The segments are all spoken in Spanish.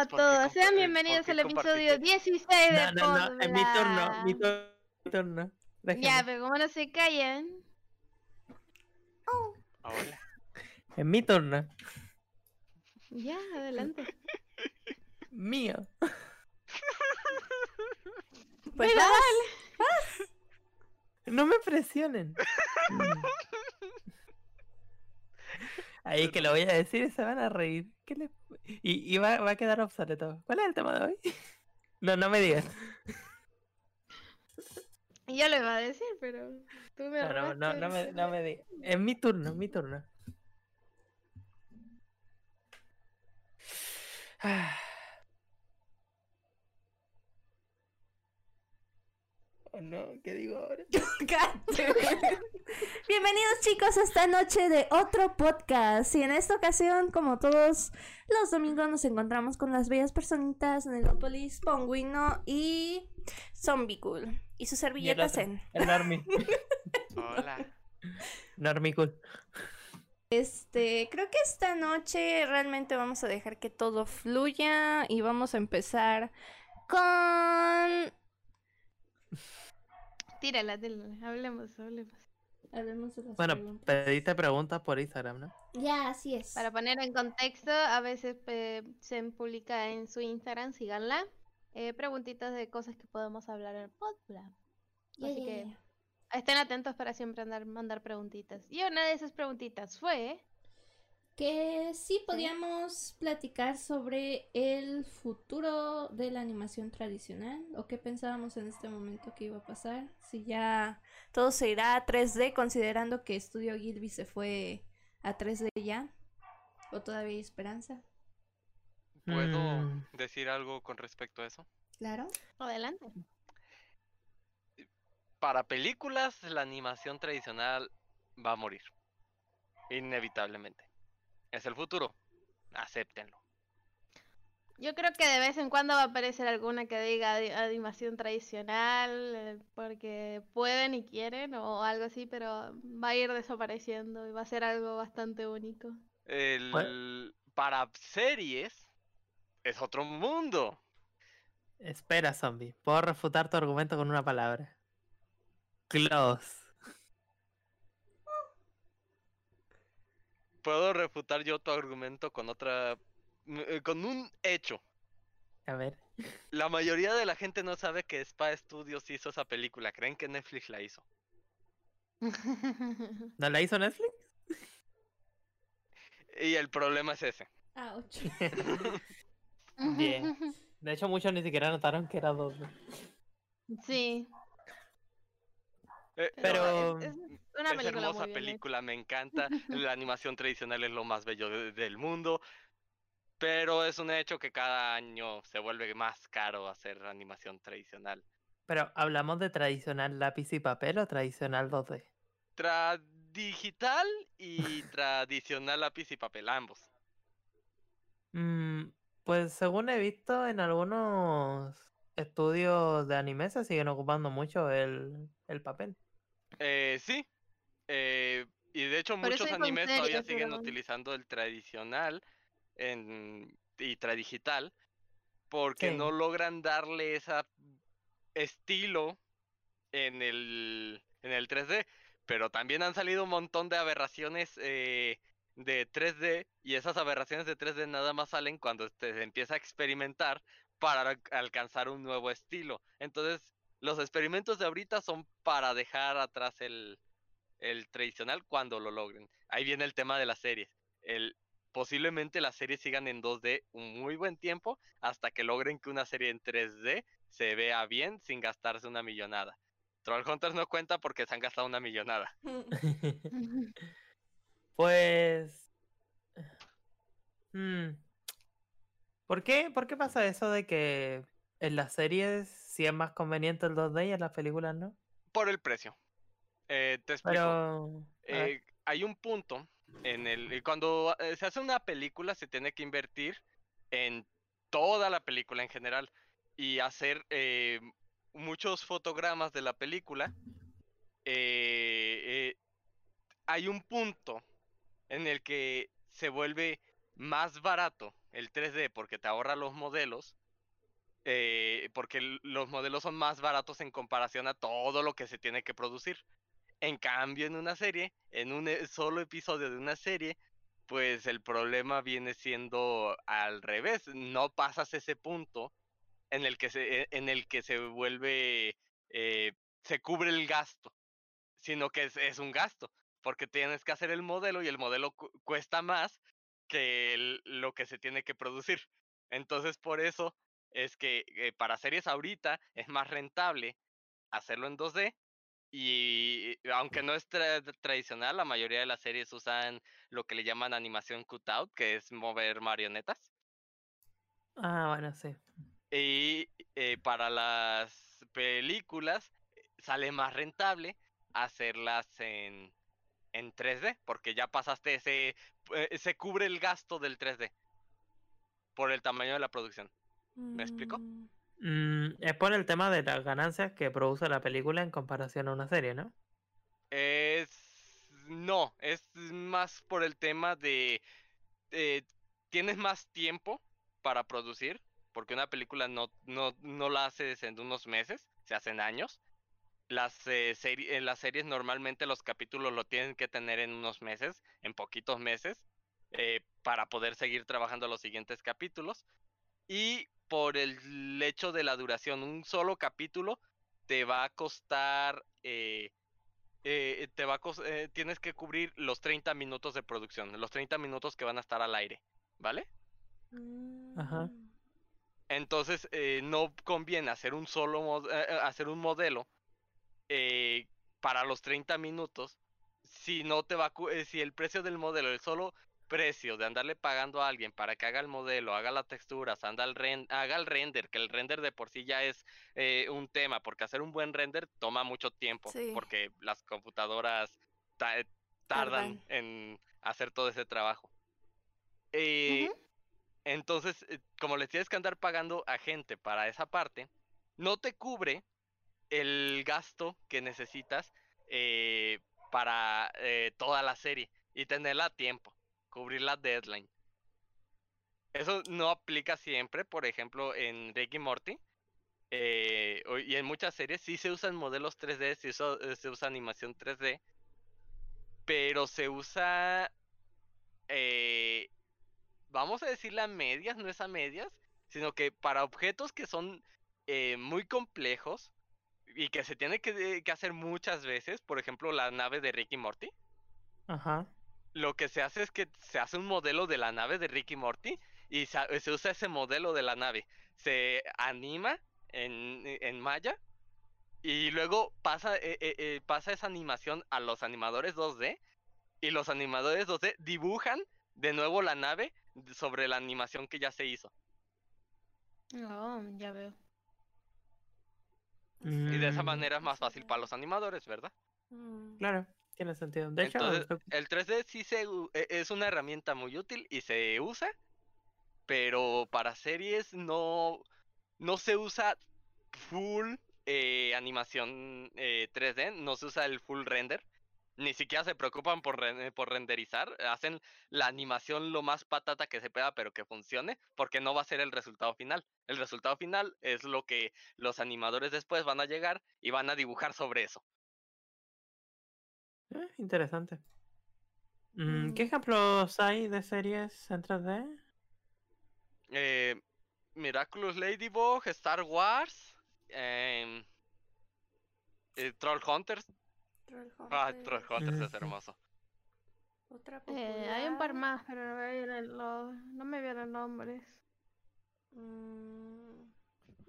a todos, sean bienvenidos al episodio 16 de No, no, no, es mi turno, mi turno. Déjame. Ya, pero como no se callan. Hola. Es mi turno. Ya, adelante. Mío. Pues vas. No me presionen. Ahí que lo voy a decir y se van a reír. ¿Qué le- Y, y va, va a quedar obsoleto. ¿Cuál es el tema de hoy? No, no me digas. Yo lo iba a decir, pero tú me No, no, no, no me, no me digas. Es mi turno, es mi turno. Ah. Oh no, ¿qué digo ahora? Cállate. Bienvenidos chicos a esta noche de otro podcast y en esta ocasión como todos los domingos nos encontramos con las bellas personitas Negopolis, Pongüino y Zombie Cool y su Y el Zen. El. Hola. Normie cool. Este, creo que esta noche realmente vamos a dejar que todo fluya y vamos a empezar con... Tírala, tírala. Hablemos, hablemos. Hablemos de las Bueno, preguntas. pediste preguntas por Instagram, ¿no? Ya, así es. Para poner en contexto, a veces eh, se publica en su Instagram, síganla. eh, preguntitas de cosas que podemos hablar en el podcast. Así que estén atentos para siempre andar, mandar preguntitas. Y una de esas preguntitas fue... Que sí podíamos platicar sobre el futuro de la animación tradicional o qué pensábamos en este momento que iba a pasar. Si ya todo se irá a 3D considerando que Studio Gilby se fue a 3D ya o todavía hay esperanza. ¿Puedo Mm. decir algo con respecto a eso? Claro. Adelante. Para películas, la animación tradicional va a morir. Inevitablemente. Es el futuro. Acéptenlo. Yo creo que de vez en cuando va a aparecer alguna que diga "Adi- animación tradicional, eh, porque pueden y quieren o algo así, pero va a ir desapareciendo y va a ser algo bastante único. El... Para series, es otro mundo. Espera, zombie. Puedo refutar tu argumento con una palabra. Close. Puedo refutar yo tu argumento con otra... m- eh, con un hecho. A ver. La mayoría de la gente no sabe que Spa Studios hizo esa película. Creen que Netflix la hizo. ¿No la hizo Netflix? Y el problema es ese. Ouch. Bien. De hecho, muchos ni siquiera notaron que era dos. Sí, Eh, Pero- es, es una es hermosa muy película, me encanta. La animación tradicional es lo más bello de- del mundo. Pero es un hecho que cada año se vuelve más caro hacer animación tradicional. Pero, ¿hablamos de tradicional lápiz y papel o tradicional 2D? Tra digital y tradicional lápiz y papel, ambos. Mm, pues según he visto en algunos estudios de anime se siguen ocupando mucho el, el papel. Eh, sí. eh, y de hecho Pero muchos animes todavía siguen utilizando el tradicional en, y tradigital porque Sí. no logran darle ese estilo en el, en el 3D. Pero también han salido un montón de aberraciones eh, de 3D y esas aberraciones de 3D nada más salen cuando este, se empieza a experimentar para al- alcanzar un nuevo estilo. Entonces, los experimentos de ahorita son para dejar atrás el, el tradicional cuando lo logren. Ahí viene el tema de las series. El, posiblemente las series sigan en 2D un muy buen tiempo hasta que logren que una serie en 3D se vea bien sin gastarse una millonada. Trollhunters no cuenta porque se han gastado una millonada. Pues... mm, ¿Por qué, ¿Por qué pasa eso de que en las series sí es más conveniente el 2D y en las películas no? Por el precio. Eh, te explico. Pero... Eh, hay un punto en el eh, cuando eh, se hace una película se tiene que invertir en toda la película en general y hacer eh, muchos fotogramas de la película. eh, eh, hay un punto en el que se vuelve más barato el 3D porque te ahorra los modelos, eh, porque los modelos son más baratos en comparación a todo lo que se tiene que producir. En cambio, en una serie, en un e- solo episodio de una serie, pues el problema viene siendo al revés. No pasas ese punto en el que se, e- en el que se vuelve, eh, se cubre el gasto, sino que es, un gasto, porque tienes que hacer el modelo y el modelo cu- cuesta más que lo que se tiene que producir. Entonces, por eso es que eh, para series ahorita es más rentable hacerlo en 2D y aunque no es tra- tradicional, la mayoría de las series usan lo que le llaman animación cutout, que es mover marionetas. Ah, bueno, sí. Y eh, para las películas eh, sale más rentable hacerlas en, en 3D, porque ya pasaste ese, eh, se cubre el gasto del 3D por el tamaño de la producción. ¿Me explico? Mm, Mm, es por el tema de las ganancias que produce la película en comparación a una serie, ¿no? Es no, es más por el tema de eh, tienes más tiempo para producir, porque una película no, no, no la haces en unos meses, se hacen años. Las, eh, seri- en las series normalmente los capítulos lo tienen que tener en unos meses, en poquitos meses, eh, para poder seguir trabajando los siguientes capítulos. Y por el hecho de la duración, un solo capítulo te va a costar, eh, eh, te va a eh, tienes que cubrir los 30 minutos de producción, los 30 minutos que van a estar al aire, ¿vale? Ajá. mm, Entonces eh, no conviene hacer un solo mod- eh, hacer un modelo eh, para los 30 minutos si no te va a cu- si el precio del modelo, el solo precio de andarle pagando a alguien para que haga el modelo, haga las texturas, anda el ren- haga el render, que el render de por sí ya es eh, un tema, porque hacer un buen render toma mucho tiempo, Sí. porque las computadoras ta- eh, tardan en hacer todo ese trabajo. Eh, entonces, eh, como les tienes que andar pagando a gente para esa parte, no te cubre el gasto que necesitas eh, para eh, toda la serie y tenerla a tiempo, cubrir la deadline. Eso no aplica siempre, por ejemplo, en Rick y Morty. eh, y en muchas series sí se usan modelos 3D, sí eh, se usa animación 3D, pero se usa eh, vamos a decirle a medias, no es a medias, sino que para objetos que son eh, muy complejos y que se tiene que, hacer muchas veces, por ejemplo la nave de Ricky Morty, Ajá. Lo que se hace es que se hace un modelo de la nave de Ricky Morty y sa- se usa ese modelo de la nave, se anima en, en Maya y luego pasa, eh, eh, eh, pasa esa animación a los animadores 2D y los animadores 2D dibujan de nuevo la nave sobre la animación que ya se hizo. Oh, ya veo. Y de esa Mm, manera es más fácil para los animadores, ¿verdad? mm. Claro, tiene sentido. De hecho, Entonces, el 3D sí se, e- es una herramienta muy útil y se usa, pero para series no, no se usa full eh, animación eh, 3D, no se usa el full render. Ni siquiera se preocupan por, por renderizar, hacen la animación lo más patata que se pueda, pero que funcione, porque no va a ser el resultado final. El resultado final es lo que los animadores después van a llegar y van a dibujar sobre eso. Eh, interesante. Mm, ¿Qué Mm. ejemplos hay de series en 3D? eh, Miraculous Ladybug, Star Wars, em, eh, Troll Hunters. Troll Ah, Hunter, Troll Hunters es hermoso. Otra Eh, hay un par más, pero no me vienen los, no me vienen nombres. mm,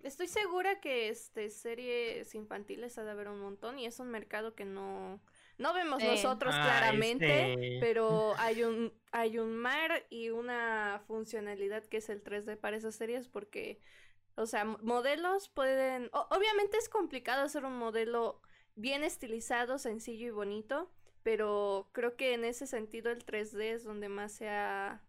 Estoy segura que este series infantiles ha de haber un montón y es un mercado que no no vemos Sí. nosotros Ay, claramente, sí. pero hay un hay un mar y una funcionalidad que es el 3D para esas series porque o sea, mo- modelos pueden o- obviamente es complicado hacer un modelo bien estilizado, sencillo y bonito, pero creo que en ese sentido el 3D es donde más se ha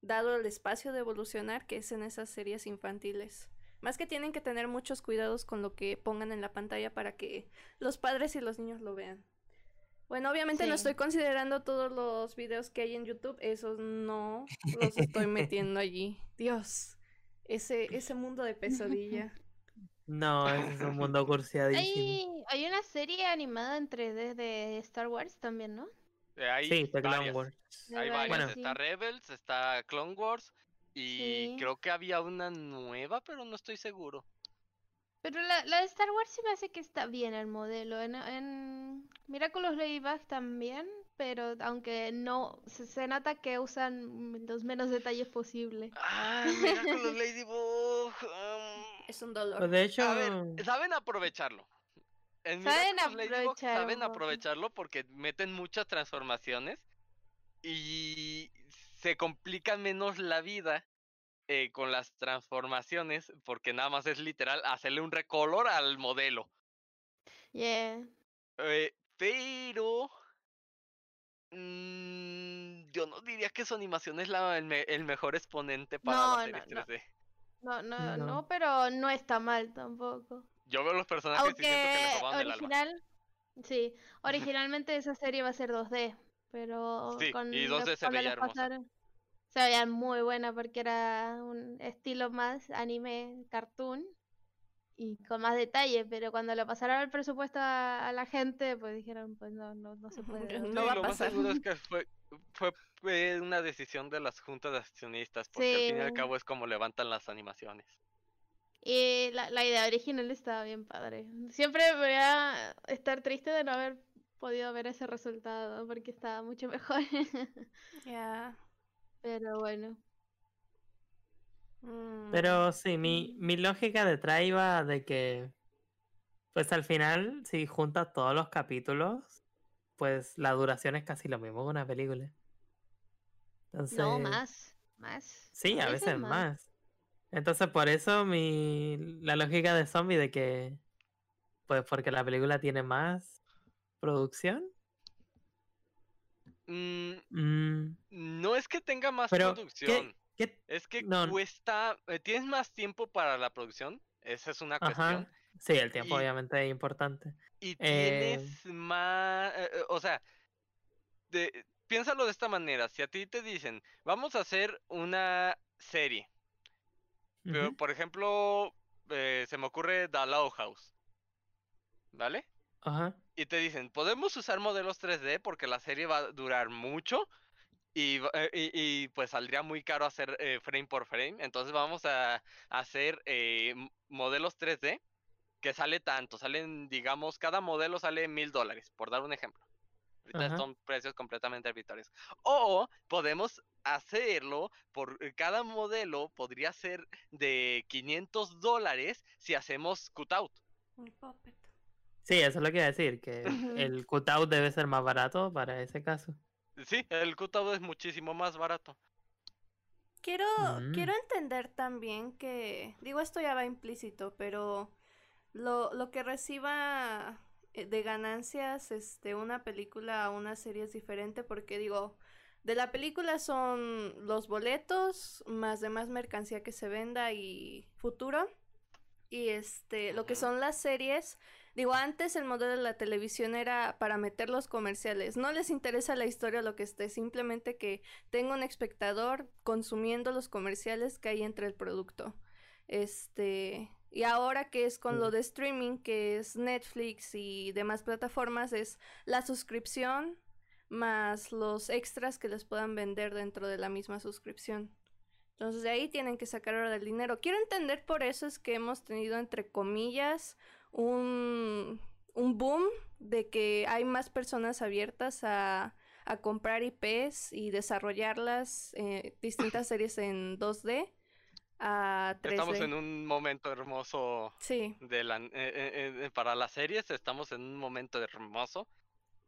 dado el espacio de evolucionar, que es en esas series infantiles. Más que tienen que tener muchos cuidados con lo que pongan en la pantalla para que los padres y los niños lo vean. Bueno, obviamente no estoy considerando todos los videos que hay en YouTube, esos no los estoy metiendo allí. Dios, ese, ese mundo de pesadilla. No, ese es un mundo cursiadísimo. Hay, hay una serie animada en 3D de Star Wars también, ¿no? Eh, hay Sí, The Clone. Wars. De Hay varias, sí. Está Rebels, está Clone Wars. Y Sí. creo que había una nueva, pero no estoy seguro. Pero la, la de Star Wars sí me hace que está bien el modelo. En, en Miraculous Ladybug también, pero aunque no se, se nota que usan los menos detalles posibles. Ah, mira con los Ladybug. um, Es un dolor. Pues de hecho, A ver, saben aprovecharlo. En Saben Miraculous Ladybug aprovechar un saben aprovecharlo porque meten muchas transformaciones y se complica menos la vida eh, con las transformaciones porque nada más es literal hacerle un recolor al modelo. Yeah. Eh, pero mm, yo no diría que su animación es la, el, me- el mejor exponente para No, las series no, no. 3D. No, no, No. no, pero no está mal tampoco. Yo veo los personajes y siento que le Aunque robaron el alma. original, sí, originalmente esa serie va a ser 2D, pero Sí, con y lo- 2D se veía hermosa. pasaron, se veía muy buena porque era un estilo más anime, cartoon y con más detalle, pero cuando lo pasaron el presupuesto a, a la gente, pues dijeron, pues no, no, no se puede. No dos va a lo más seguro es que fue, fue, fue una decisión de las juntas de accionistas, porque al fin y al cabo es como levantan las animaciones. Y la, la idea original estaba bien padre. Siempre voy a estar triste de no haber podido ver ese resultado porque estaba mucho mejor. Ya. Pero bueno. Mm, pero sí, mi, mi lógica detrás iba de que, pues al final, si juntas todos los capítulos, pues la duración es casi lo mismo que una película. Entonces, No, más. Más. Sí, a veces más. Entonces, por eso mi la lógica de zombie de que, pues porque la película tiene más producción. Mm, Mm, no es que tenga más pero, producción, ¿qué, qué- es que no, cuesta, eh, tienes más tiempo para la producción, esa es una cuestión. Ajá. Sí, el tiempo Y- obviamente es importante. Y Eh, tienes más, eh, o sea, de- piénsalo de esta manera, si a ti te dicen, vamos a hacer una serie, pero por ejemplo, eh, se me ocurre The Law House, ¿vale? Ajá. Y te dicen, podemos usar modelos 3D porque la serie va a durar mucho y, eh, y- y, pues saldría muy caro hacer eh, frame por frame. Entonces vamos a hacer eh, modelos 3D que sale tanto, salen, digamos, cada modelo sale mil dólares, por dar un ejemplo. Ahorita Ajá. son precios completamente arbitrarios. O podemos hacerlo por eh, cada modelo podría ser de 500 dólares si hacemos cutout. un puppet. Sí, eso es lo que iba a decir, que el cutout debe ser más barato para ese caso. Sí, el cutout es muchísimo más barato. Quiero, Mm. quiero entender también que, digo, esto ya va implícito, pero lo, lo que reciba eh, de ganancias este, una película a una serie es diferente porque digo, de la película son los boletos más demás mercancía que se venda y futuro. Y este, lo que son las series, digo, antes el modelo de la televisión era para meter los comerciales. No les interesa la historia o lo que esté, simplemente que tenga un espectador consumiendo los comerciales que hay entre el producto. Este, y ahora que es con lo de streaming, que es Netflix y demás plataformas, es la suscripción más los extras que les puedan vender dentro de la misma suscripción. Entonces de ahí tienen que sacar ahora del dinero. Quiero entender por eso es que hemos tenido entre comillas un, un boom de que hay más personas abiertas a, a comprar IPs y desarrollarlas, eh, distintas series en 2D a 3D. Estamos en un momento hermoso Sí, de la, eh, eh, eh, para las series, estamos en un momento hermoso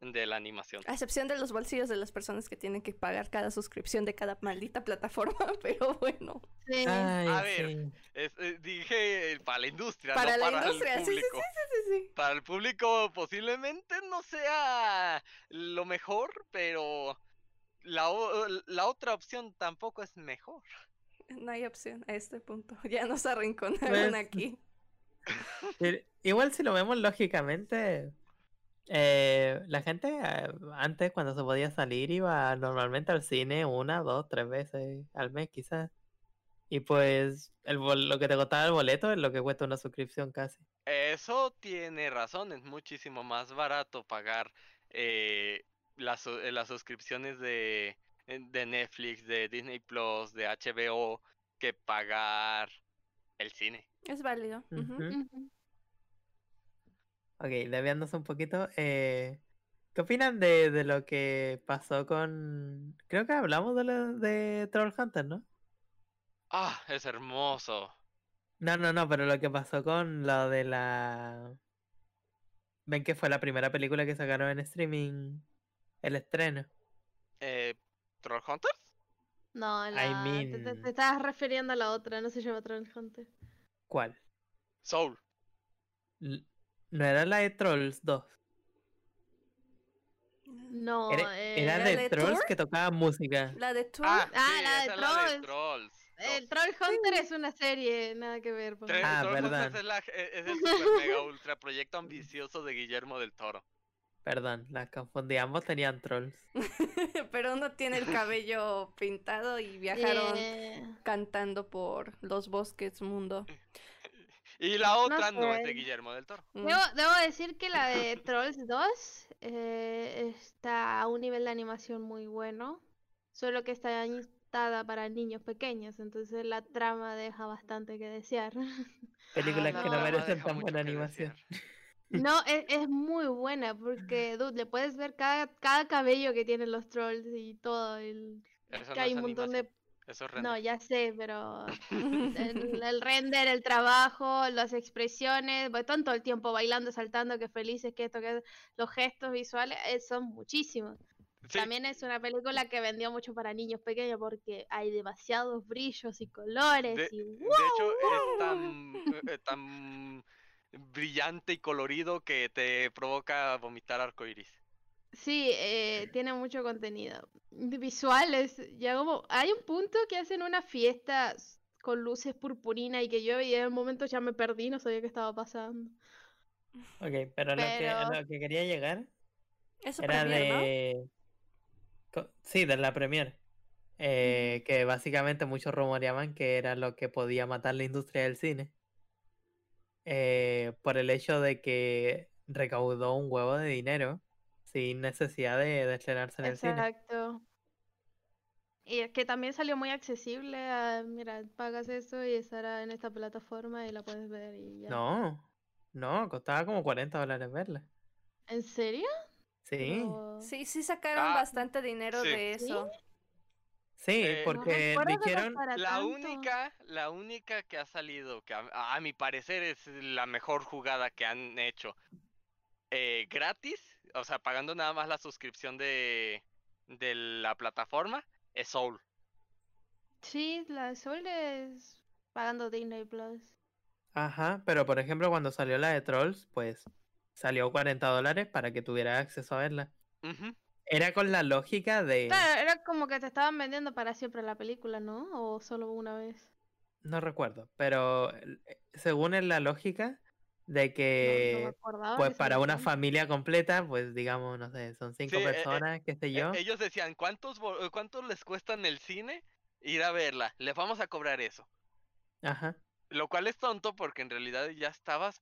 de la animación. a excepción de los bolsillos de las personas que tienen que pagar cada suscripción de cada maldita plataforma, pero bueno. Sí. Ay, A ver, sí. Es- eh, dije eh, para la industria, Para no la para industria, el sí, sí, sí, público. sí, sí, sí. Para el público posiblemente no sea lo mejor, pero la, la otra opción tampoco es mejor. No hay opción a este punto. Ya nos arrinconaron Pues, aquí. Pero igual si lo vemos lógicamente, Eh, la gente eh, antes, cuando se podía salir, iba normalmente al cine una, dos, tres veces al mes, quizás. Y pues el bol- lo que te costaba el boleto es lo que cuesta una suscripción casi. Eso tiene razón, es muchísimo más barato pagar eh, las, eh, las suscripciones de, de Netflix, de Disney Plus, de HBO, que pagar el cine. Es válido. Ujú. Ok, desviándose un poquito, eh, ¿qué opinan de, de lo que pasó con... Creo que hablamos de, lo, de Troll Hunter, ¿no? Ah, es hermoso. No, no, no, pero lo que pasó con lo de la... Ven que fue la primera película que sacaron en streaming, el estreno. Eh, ¿Troll Hunters? No, I la, te, te- mean- te estabas refiriendo a la otra, no se llama Troll Hunter. ¿Cuál? Soul. L- ¿No era la de Trolls 2? No, Era, eh, era ¿la de de Trolls Tour? que tocaba música. La de Tour. Ah, Ah, sí, la de la Trolls. Trolls. el dos. Troll Hunter es una serie, nada que ver. por Tre- Ah, Troll verdad. es, la- e- es el super mega ultra proyecto ambicioso de Guillermo del Toro. Perdón, las confundí. Ambos tenían Trolls. Pero uno tiene el cabello pintado y viajaron Eh, cantando por los bosques mundo. Y la otra no, es de. Guillermo del Toro. Debo, debo decir que la de Trolls 2 eh, está a un nivel de animación muy bueno, solo que está instada para niños pequeños, entonces la trama deja bastante que desear. Películas Ah, que no merecen tan buena animación. No, es, es muy buena porque, dude, le puedes ver cada, cada cabello que tienen los trolls y todo. El, que no hay un montón de... Eso es No, ya sé, pero el, el render, el trabajo, las expresiones, pues, están todo el tiempo bailando, saltando, que felices, que esto, que los gestos visuales, eh, son muchísimos. Sí, También es una película que vendió mucho para niños pequeños porque hay demasiados brillos y colores de, y de hecho es tan, eh, tan brillante y colorido que te provoca vomitar arcoiris. Sí, eh, tiene mucho contenido. De Visuales, ya como hay un punto que hacen una fiesta con luces purpurina y que yo y en un momento ya me perdí, no sabía qué estaba pasando. Ok, pero, Lo, que, a lo que quería llegar Eso era de... Sí, de la premier. eh, que básicamente muchos rumoreaban que era lo que podía matar la industria del cine. eh, por el hecho de que recaudó un huevo de dinero sin necesidad de, de estrenarse en el cine. Exacto. Y es que también salió muy accesible a, mira, pagas eso y estará en esta plataforma y la puedes ver y ya. No, no, costaba como 40 dólares verla. ¿En serio? Sí, Pero- Sí, sí sacaron Ah, bastante dinero sí. de ¿Sí? eso. sí, Eh, No porque que dijeron... La tanto. única, la única que ha salido, que a, a mi parecer es la mejor jugada que han hecho eh, gratis, o sea, pagando nada más la suscripción de, de la plataforma, es Soul. Sí, la Sol es pagando Disney Plus. Ajá, pero por ejemplo cuando salió la de Trolls, pues salió 40 dólares para que tuviera acceso a verla. Era con la lógica de... Claro, era como que te estaban vendiendo para siempre la película, ¿no? O solo una vez. No recuerdo, pero eh, según es la lógica de No, no me que, pues para una familia completa, pues digamos, no sé, son cinco Sí, eh, eh, personas, qué sé E- yo. ellos decían, ¿cuántos, ¿cuántos les cuesta en el cine ir a verla? Les vamos a cobrar eso. Ajá. Lo cual es tonto porque en realidad ya estabas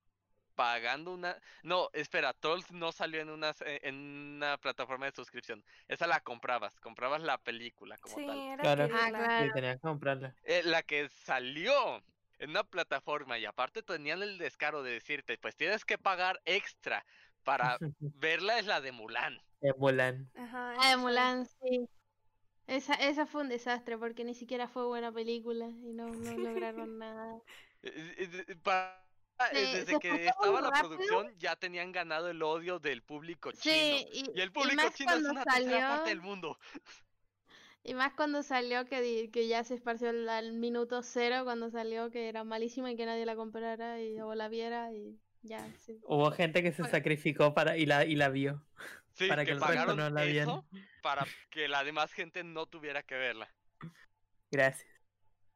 pagando una... No, espera, Trolls no salió en una, en una plataforma de suscripción. Esa la comprabas, comprabas la película como Sí, tal. era Claro. Ah, adquirirla. claro. Sí, tenía que comprarla. Eh, la que salió en una plataforma y aparte tenían el descaro de decirte, pues tienes que pagar extra para verla es la de Mulan. Es Mulan. Ajá, Ah, de. Mulan, sí. Esa, esa fue un desastre porque ni siquiera fue buena película y no, no lograron nada. Eh, eh, eh, desde que estaba la rápido. producción ya tenían ganado el odio del público chino. Sí, y, Y el público chino es una tercera parte del mundo. Y más cuando salió que, di- que ya se esparció al, al minuto cero cuando salió que era malísima y que nadie la comprara y, o la viera y ya, sí. Hubo gente que se Bueno. sacrificó para y la, y la vio. Sí, Para que, que el resto no la vieran. para que la demás gente no tuviera que verla. Gracias.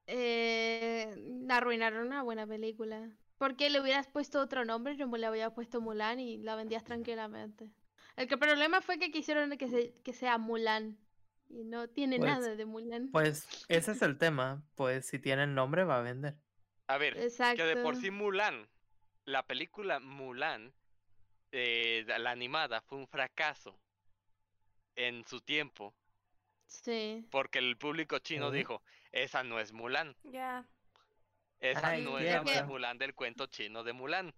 Eh, arruinaron una buena película. Porque le hubieras puesto otro nombre, no le había puesto Mulan y la vendías tranquilamente. El que problema fue que quisieron que, se- que sea Mulan. Y no tiene Pues- nada de Mulan. Pues ese es el tema. Pues si tiene el nombre va a vender. A ver, Exacto. que de por sí Mulan, la película Mulan, eh, la animada, fue un fracaso en su tiempo, Sí. porque el público chino dijo, esa no es Mulan, Ya. esa Ay, no es la. Mulan del cuento chino de Mulan.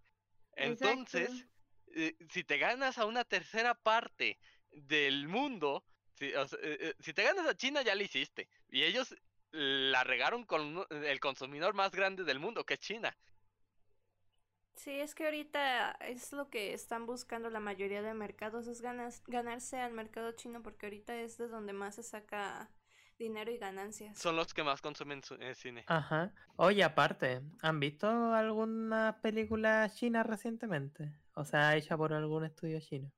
Entonces, eh, si te ganas a una tercera parte del mundo, si, o sea, eh, eh, si te ganas a China ya la hiciste. Y ellos la regaron con el consumidor más grande del mundo, que es China. Sí, es que ahorita es lo que están buscando la mayoría de mercados, es ganas, ganarse al mercado chino porque ahorita es de donde más se saca dinero y ganancias. Son los que más consumen su- eh, cine. Ajá. Oye, aparte, ¿han visto alguna película china recientemente? O sea, hecha por algún estudio chino.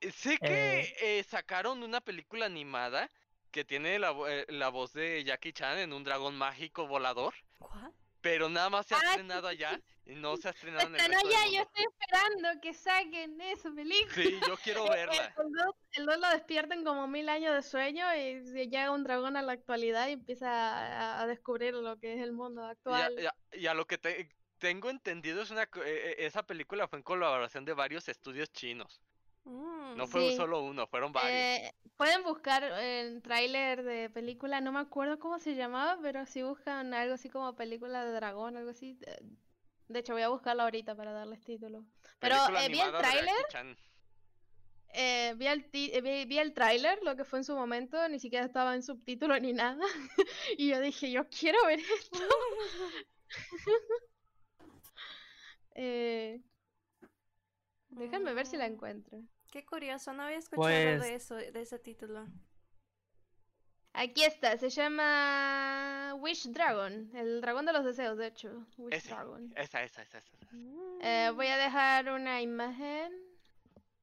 Eh, Sé que eh, sacaron una película animada que tiene la, vo- eh, la voz de Jackie Chan en un dragón mágico volador, ¿What? pero nada más se ha Ah, sí, estrenado allá y no se ha estrenado en el resto del allá, yo mundo. estoy esperando que saquen esa película. Sí, yo quiero verla. El dos, el dos lo despiertan como mil años de sueño y se llega un dragón a la actualidad y empieza a, a descubrir lo que es el mundo Y a, actual. y a- y a lo que te- tengo entendido es una eh, eh, esa película fue en colaboración de varios estudios chinos. Mm, No fue Sí. solo uno, fueron varios. Eh, pueden buscar el tráiler de película, no me acuerdo cómo se llamaba, pero si buscan algo así como película de dragón, algo así. eh, De hecho, voy a buscarlo ahorita para darles título. Pero eh, vi el tráiler, eh, vi el eh, vi, vi el tráiler, lo que fue en su momento, ni siquiera estaba en subtítulo ni nada. Y yo dije, yo quiero ver esto. Eh, déjenme ver si la Mm, encuentro. Qué curioso, no había escuchado de Pues- eso, de ese título. Aquí está, se llama Wish Dragon, el dragón de los deseos, de hecho. Wish Ese, Dragon. Esa, esa, esa, esa. Eh, voy a dejar una imagen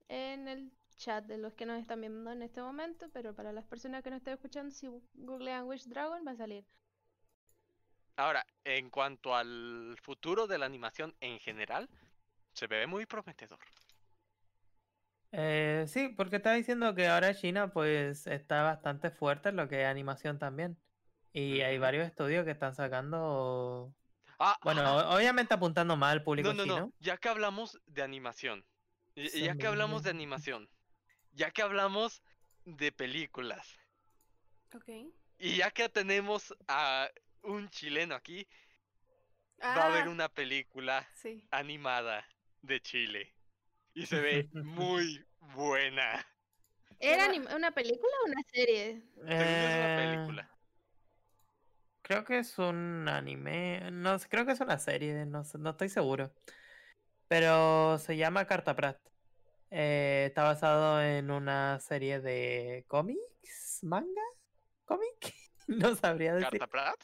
en el chat de los que nos están viendo en este momento, pero para las personas que no estén escuchando, si googlean Wish Dragon va a salir. Ahora, en cuanto al futuro de la animación en general, se ve muy prometedor. Eh, sí, porque estaba diciendo que ahora China pues está bastante fuerte en lo que es animación también. Y hay varios estudios que están sacando, Ah, bueno, ah, obviamente apuntando más al público no, no, chino. no. Ya que hablamos de animación, ya que hablamos de animación, ya que hablamos de películas, Ok. y ya que tenemos a un chileno aquí, va a haber Ah, una película Sí. animada de Chile. Y se ve muy buena. ¿Era una película o una serie? Según yo es una Eh, película. Creo que es un anime, no sé, creo que es una serie, no no estoy seguro. Pero se llama Carta Prat. Eh, está basado en una serie de cómics, manga, cómic, no sabría decir. ¿Carta Prat?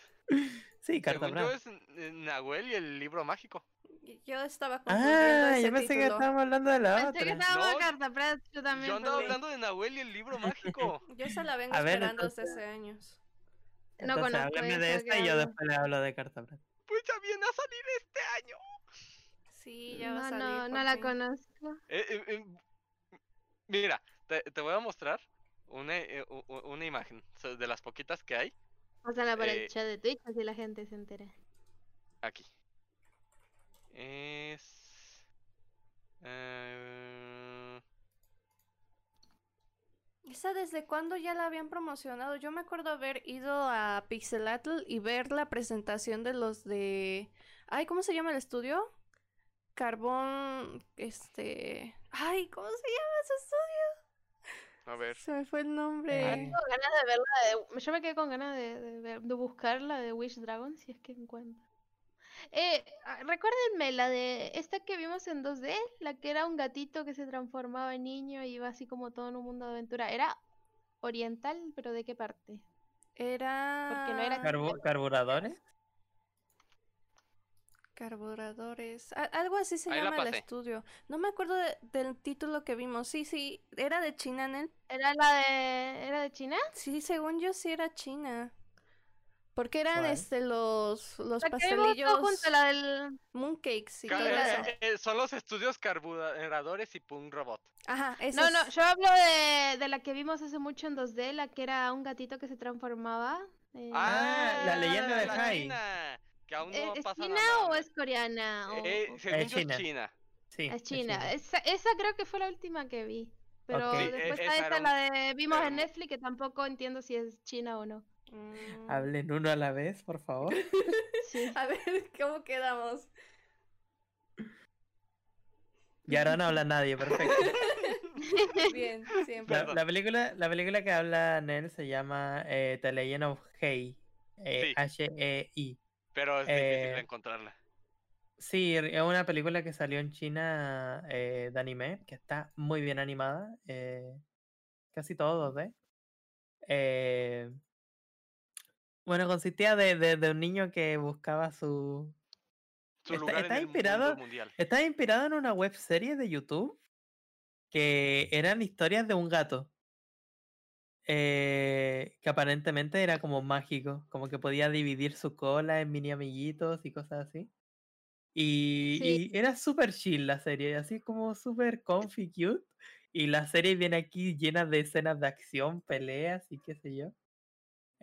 Sí, Carta Según yo Prat. es eh, Nahuel y el libro mágico. Yo estaba confundiendo Ah, ese yo pensé que título. estábamos hablando de la Pensé que otra. No, Carta Prat, yo también. Yo andaba hablando de Nahuel y el libro mágico. Yo esa la vengo A ver, esperando desde hace años. No conozco háblame de que esta y yo después le hablo de Carta Prat. Pues ya viene a salir este año. Sí, ya va a No, salir. no, no la conozco. Eh, eh, eh, mira, te, te voy a mostrar una, eh, una imagen de las poquitas que hay Pásala por Eh, el chat de Twitch así la gente se entera. aquí. Es... eh, ¿Esa desde cuándo ya la habían promocionado? Yo me acuerdo haber ido a Pixelatl y ver la presentación de los de... Ay, ¿cómo se llama el estudio? Carbón... Este... Ay, ¿cómo se llama ese estudio? a ver. Se me fue el nombre. Eh, Tengo ganas de verla de... Yo me quedé con ganas de, de, ver- de buscar la de Wish Dragon si es que encuentro. Eh, ah, recuérdenme la de esta que vimos en 2D, la que era un gatito que se transformaba en niño y iba así como todo en un mundo de aventura. Era oriental, pero ¿de qué parte? Era... Porque no era Carbu- ¿Carburadores? Carburadores. a- algo así se Ahí llama el estudio. No me acuerdo de- del título que vimos. Sí, sí. ¿Era de China, Nel? ¿Era la de... ¿Era de China? Sí, según yo sí era China. Porque eran ¿Cuál? este los, los La pastelillos junto a la del... mooncakes y todo eh, eso. eh, eh, son los estudios carburadores y Punk Robot. Ajá, No, esos. no, yo hablo de, de la que vimos hace mucho en 2D, la que era un gatito que se transformaba. eh, Ah, la leyenda de. China, que aún ¿Es, no es pasa china nada. o es coreana? O- Eh, o- según Es yo China. es China. Sí. es china. Esa, esa creo que fue la última que vi. Pero Ok. Sí, e- después está esta, un- la de vimos en hermo- Netflix, que tampoco entiendo si es china o no. Mm. Hablen uno a la vez, por favor. Sí. A ver, ¿cómo quedamos? Y ahora no habla nadie, perfecto. Bien, siempre. La, película, la película que habla Nel se llama eh, The Legend of Hei. eh, Sí. H-E-I. Pero es difícil Eh, de encontrarla. Sí, es una película que salió en China eh, de anime, que está muy bien animada. eh, casi todo 2D. Bueno, consistía de, de- de un niño que buscaba su... Su está- lugar está en el inspirado- mundo mundial. Está inspirado en una web serie de YouTube que eran historias de un gato. eh, que aparentemente era como mágico, como que podía dividir su cola en mini amiguitos y cosas así. Y, Sí. y era súper chill la serie, así como súper comfy, cute. Y la serie viene aquí llena de escenas de acción, peleas y qué sé yo.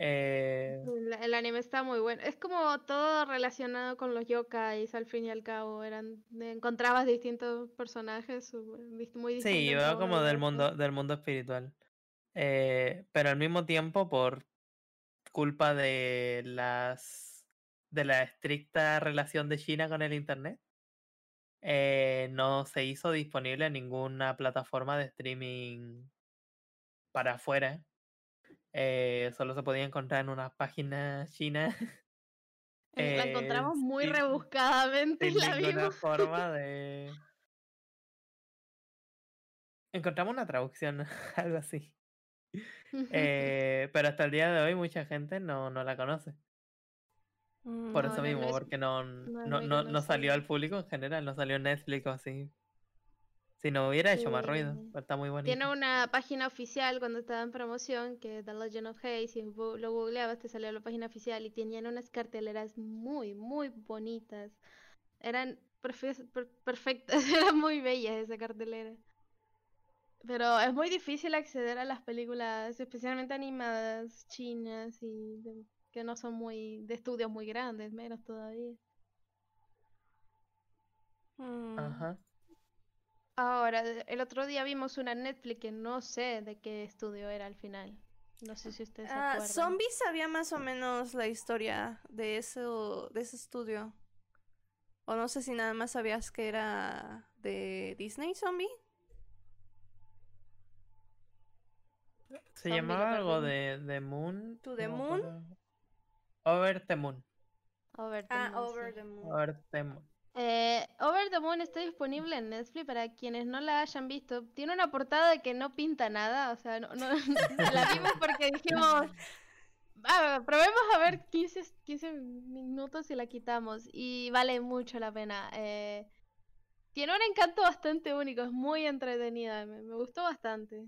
Eh, El, el anime está muy bueno. Es como todo relacionado con los yokais, al fin y al cabo. Eran, encontrabas distintos personajes muy distintos. Sí, uno como del mundo, del mundo espiritual. Eh, pero al mismo tiempo, por culpa de las de la estricta relación de China con el internet, eh, no se hizo disponible en ninguna plataforma de streaming para afuera. Eh, solo se podía encontrar en unas páginas chinas. Eh, La eh, encontramos muy sin- rebuscadamente, sin la vimos. forma de. Encontramos una traducción, algo así. Eh, pero hasta el día de hoy mucha gente no, no la conoce. Por No, eso no mismo, es- porque no, no no, no, salió al público en general, no salió en Netflix o así. Si no hubiera hecho más ruido, está muy bonito. Tiene una página oficial cuando estaba en promoción, que es The Legend of Hay, si lo googleabas te salía la página oficial y tenían unas carteleras muy, muy bonitas. Eran perfe- per- perfectas, eran muy bellas esa cartelera. Pero es muy difícil acceder a las películas, especialmente animadas, chinas y de- que no son muy de estudios muy grandes, menos todavía. mm. Ajá. Ahora, el otro día vimos una Netflix que no sé de qué estudio era al final. No sé si ustedes se Ah, acuerdan. Zombie sabía más o menos la historia de eso, de ese estudio. O no sé si nada más sabías que era de Disney Zombie. Se Zombie, llamaba algo de, de Moon. ¿To the Moon? Over the Moon. Over the Ah, Moon, Over sí. the Moon. Over the Moon. Eh, Over the Moon está disponible en Netflix para quienes no la hayan visto. Tiene una portada que no pinta nada, o sea, no, no- la vimos porque dijimos, "Ah, probemos a ver 15, 15 minutos y la quitamos. Y vale mucho la pena. eh, tiene un encanto bastante único, es muy entretenida, me, me gustó bastante.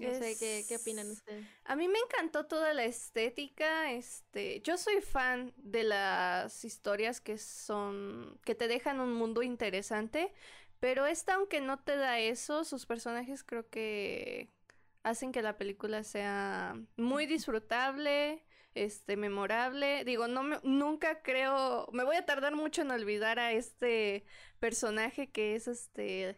No sé qué, qué opinan Es- ustedes. A mí me encantó toda la estética, este, yo soy fan de las historias que son, que te dejan un mundo interesante, pero esta aunque no te da eso, sus personajes creo que hacen que la película sea muy disfrutable, este, memorable. Digo, no me- nunca creo, me voy a tardar mucho en olvidar a este personaje que es este,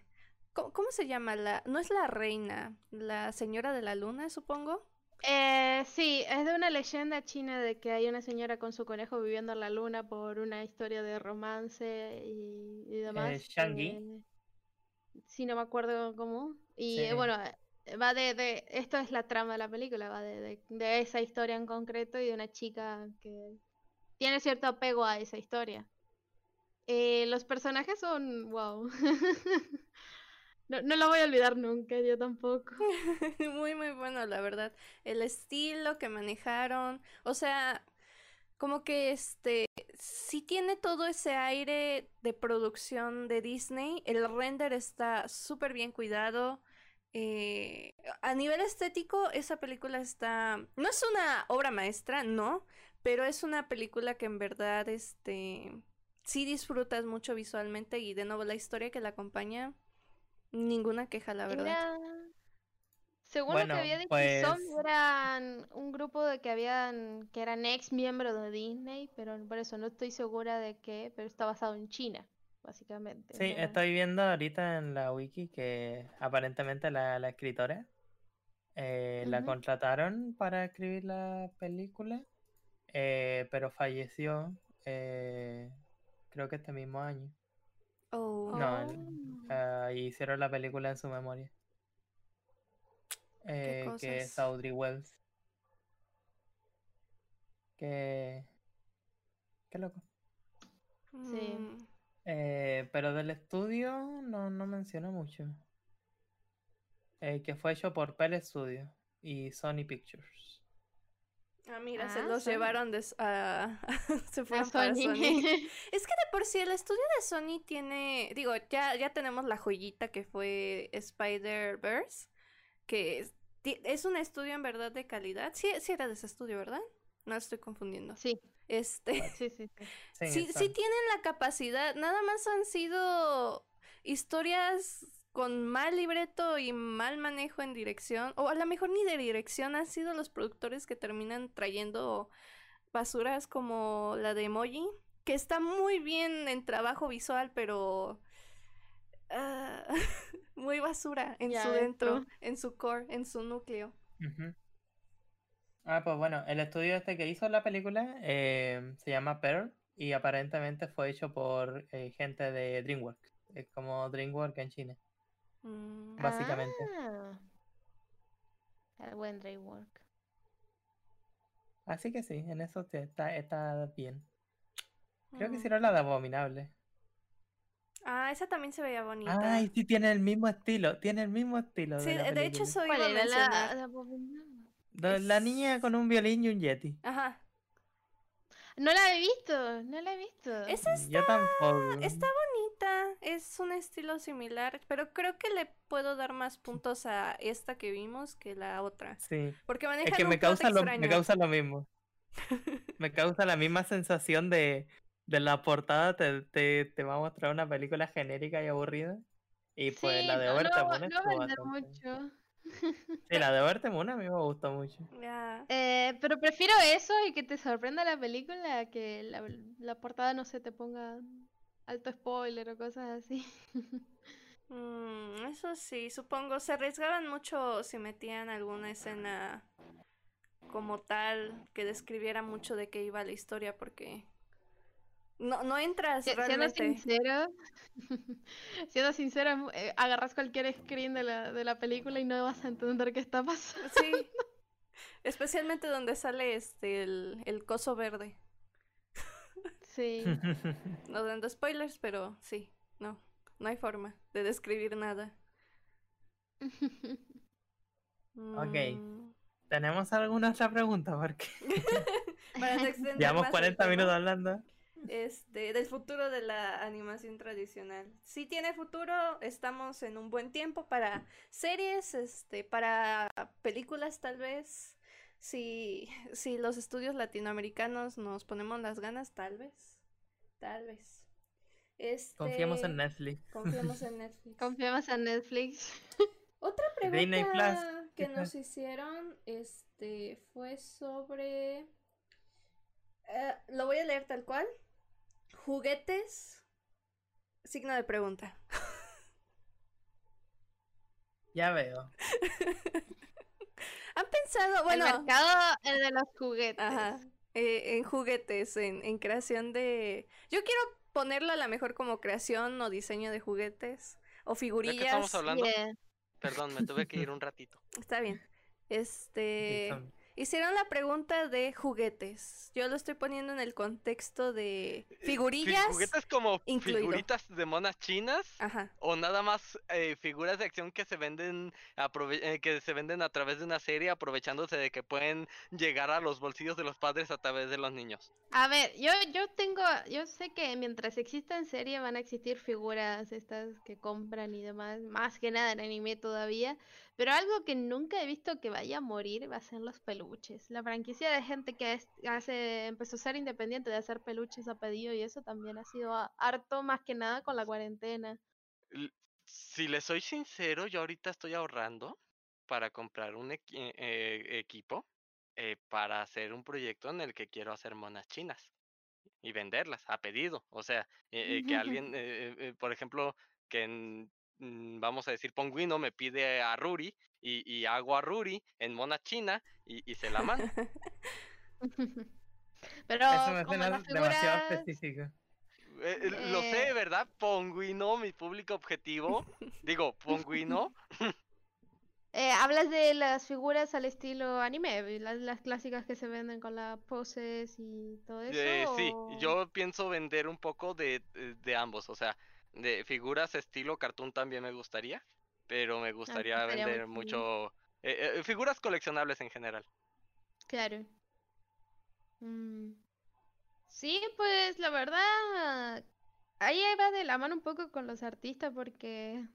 ¿cómo, cómo se llama? La, no es la reina, la señora de la luna, supongo. Eh, sí, es de una leyenda china de que hay una señora con su conejo viviendo en la luna por una historia de romance y, y demás. Shang-Yi. eh, sí, no me acuerdo cómo. Y Sí. eh, bueno, eh, va de, de, esto es la trama de la película, va de, de, de esa historia en concreto y de una chica que tiene cierto apego a esa historia. Eh, los personajes son, wow. No, no lo voy a olvidar nunca, yo tampoco. Muy, muy bueno, la verdad. El estilo que manejaron, o sea, como que este, sí tiene todo ese aire de producción de Disney. El render está súper bien cuidado. eh, a nivel estético, esa película está. No es una obra maestra, no. Pero es una película que en verdad, este. Sí disfrutas mucho visualmente. Y de nuevo, la historia que la acompaña. Ninguna queja, la verdad. Era... Según lo que había dicho pues- eran un grupo de que habían que eran ex miembros de Disney, pero por eso no estoy segura de qué, pero está basado en China, básicamente. Sí, no- estoy viendo ahorita en la wiki que aparentemente la, la escritora eh, la contrataron para escribir la película, eh, pero falleció eh, creo que este mismo año. Oh. No, Oh. el- ah, y hicieron la película en su memoria. Eh, que es. Audrey Wells. Que... Qué loco. Sí. Eh, pero del estudio no, no menciona mucho. Eh, que fue hecho por Pell Studio y Sony Pictures. Ah, mira, se Ah, los Sony. llevaron de... a- se A fueron para Sony. Sony. Es que de por sí el estudio de Sony tiene, digo, ya, ya tenemos la joyita que fue Spider-Verse, que es, es un estudio en verdad de calidad. Sí, sí era de ese estudio, ¿verdad? No estoy confundiendo. Sí, Este, sí, sí, sí. Sí, sí, sí tienen la capacidad, nada más han sido historias con mal libreto y mal manejo en dirección, o a lo mejor ni de dirección, han sido los productores que terminan trayendo basuras como la de Emoji, que está muy bien en trabajo visual, pero ah, muy basura en Ya su dentro, en su core, en su núcleo. Ah, pues bueno, el estudio este que hizo la película eh, se llama Pearl y aparentemente fue hecho por eh, gente de DreamWorks. Es como DreamWorks en China. Mm, Básicamente. Ah. El buen Dreamwork. Así que sí, en eso te- está, está bien. Creo que mm. hicieron la de Abominable. Ah, esa también se veía bonita. Ay, sí, tiene el mismo estilo. Tiene el mismo estilo. Sí, de, la de hecho película. eso ¿Cuál iba a era la, la La niña con un violín y un yeti. Ajá. No la he visto, no la he visto. Esa Yo tampoco. está bonita, es un estilo similar, pero creo que le puedo dar más puntos a esta que vimos que la otra. Sí. Porque Es manejan que un me causa, lo, me causa lo mismo. Me causa la misma sensación de, de la portada te, te, te va a mostrar una película genérica y aburrida. Y pues Sí, la de no, no, Moon no vender bastante- mucho. Sí, la de Oberta Moon a mí me gustó mucho. Eh, pero prefiero eso y que te sorprenda la película que la, la portada no se te ponga alto spoiler o cosas así. Mm, eso sí, supongo. Se arriesgaban mucho si metían alguna escena como tal que describiera mucho de qué iba la historia, porque no, no entras Si- Siendo realmente. sincero, siendo sincero, es mu- eh, agarras cualquier screen de la, de la película y no vas a entender qué está pasando. Sí. Especialmente donde sale este el, el coso verde. Sí. No dando spoilers, pero sí, no, no hay forma de describir nada. Ok. Mm, ¿Tenemos alguna otra pregunta? Porque llevamos más el 40 tema, minutos hablando. Este, del futuro de la animación tradicional. Sí tiene futuro, estamos en un buen tiempo para series, este, para películas tal vez. Si, si los estudios latinoamericanos nos ponemos las ganas, tal vez. Tal vez. Este, Confiemos en Netflix. Confiamos en Netflix. Confiamos en Netflix. Otra pregunta Plus, que ¿qué nos hicieron este fue sobre eh, lo voy a leer tal cual. Juguetes signo de pregunta. Ya veo. ¿Han pensado, bueno, El mercado el de los juguetes. ajá, eh, en juguetes, en, en creación de yo quiero ponerlo a lo mejor como creación o diseño de juguetes o ¿De qué figurillas. estamos hablando? Yeah. Perdón, me tuve que ir un ratito. Está bien. Este Hicieron la pregunta de juguetes. Yo lo estoy poniendo en el contexto de Fi- figurillas. ¿Juguetes como incluido. figuritas de monas chinas? Ajá. ¿O nada más eh, figuras de acción que se venden eh, que se venden a través de una serie aprovechándose de que pueden llegar a los bolsillos de los padres a través de los niños? A ver, yo, yo tengo, yo sé que mientras exista en serie van a existir figuras estas que compran y demás, más que nada en anime todavía, pero algo que nunca he visto que vaya a morir va a ser los peluches. La franquicia de gente que hace, empezó a ser independiente de hacer peluches a pedido y eso también ha sido harto más que nada con la cuarentena. Si les soy sincero, yo ahorita estoy ahorrando para comprar un equi- eh, eh, equipo eh, para hacer un proyecto en el que quiero hacer monas chinas y venderlas a pedido. O sea, eh, eh, que alguien, por ejemplo, que en- vamos a decir, Ponguino me pide a Ruri y, y hago a Ruri en mona china y, y se la mando. Pero Eso me suena demasiado específico. Eh, eh, Lo sé, Eh. ¿verdad? Ponguino, mi público objetivo. Digo, Ponguino. Eh, hablas de las figuras al estilo anime, las, las clásicas que se venden con las poses y todo eso. Eh, sí, o- yo pienso vender un poco de, de- de ambos, o sea, de figuras estilo cartoon también me gustaría, pero me gustaría Ah, estaría muy vender mucho eh, eh, figuras coleccionables en general. Claro. Mm. Sí, pues la verdad, ahí va de la mano un poco con los artistas porque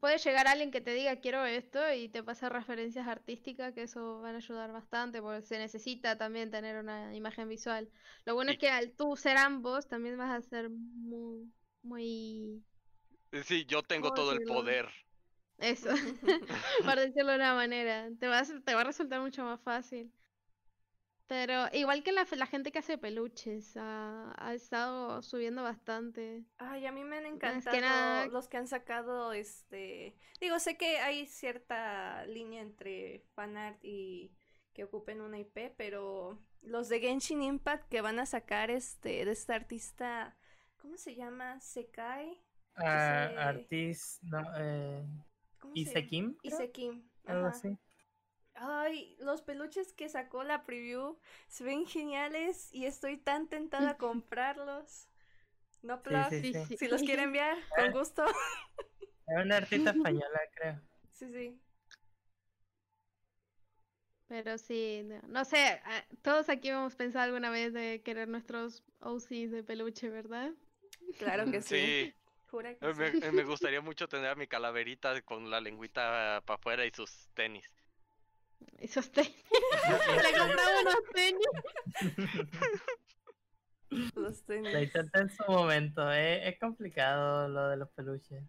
puede llegar alguien que te diga quiero esto y te pasa referencias artísticas que eso van a ayudar bastante porque se necesita también tener una imagen visual. Lo bueno es que al tú ser ambos también vas a ser muy, muy Eh, Sí, yo tengo ¿Cómo todo el poder. eso, para decirlo de una manera. Te va a, te va a resultar mucho más fácil. Pero igual que la, la gente que hace peluches, ha, ha estado subiendo bastante. Ay, a mí me han encantado que nada- los que han sacado este. Digo, sé que hay cierta línea entre fanart y que ocupen una IP, pero los de Genshin Impact que van a sacar este de este artista, ¿cómo se llama? Sekai. Ah, Ese- Artis, no, eh, ¿Cómo se llama? Isekim, Isekim. algo así. Ay, los peluches que sacó la preview se ven geniales y estoy tan tentada a comprarlos. No, Sí, Plug, sí, sí. si los quiere enviar, con gusto. Es una artista española, creo. Sí, sí. Pero sí, no, no sé, ah, todos aquí hemos pensado alguna vez de querer nuestros OCs de peluche, ¿verdad? Claro que sí. Sí, Jura que eh, me, sí. eh, me gustaría mucho tener a mi calaverita con la lengüita para afuera y sus tenis. Esos tenis. Le compraba unos tenis. Los La tenis. intenté en su momento, eh, es complicado lo de los peluches.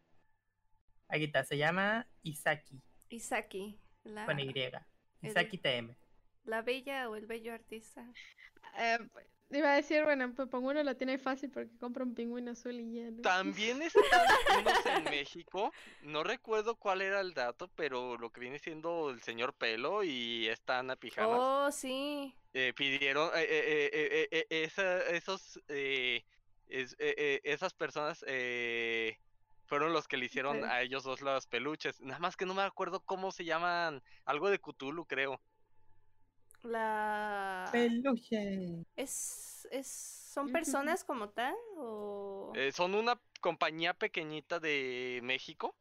Aquí está, se llama Isaki, Isaki, la, con Y. Isaki TM. la bella o el bello artista. Eh, iba a decir, bueno, pues pongo uno lo tiene fácil porque compra un pingüino azul y ya. ¿no? También están unos en México, no recuerdo cuál era el dato, pero lo que viene siendo el señor Pelo y esta Ana Pijamas. Oh, sí. eh, pidieron eh, eh, eh, eh, eh, esa- esos eh, es- eh, eh, esas personas eh, fueron los que le hicieron Sí. a ellos dos los peluches nada más que no me acuerdo cómo se llaman algo de Cthulhu creo La... Peluche. ¿Es, es... ¿Son personas como tal? ¿O...? Eh, son una compañía pequeñita de México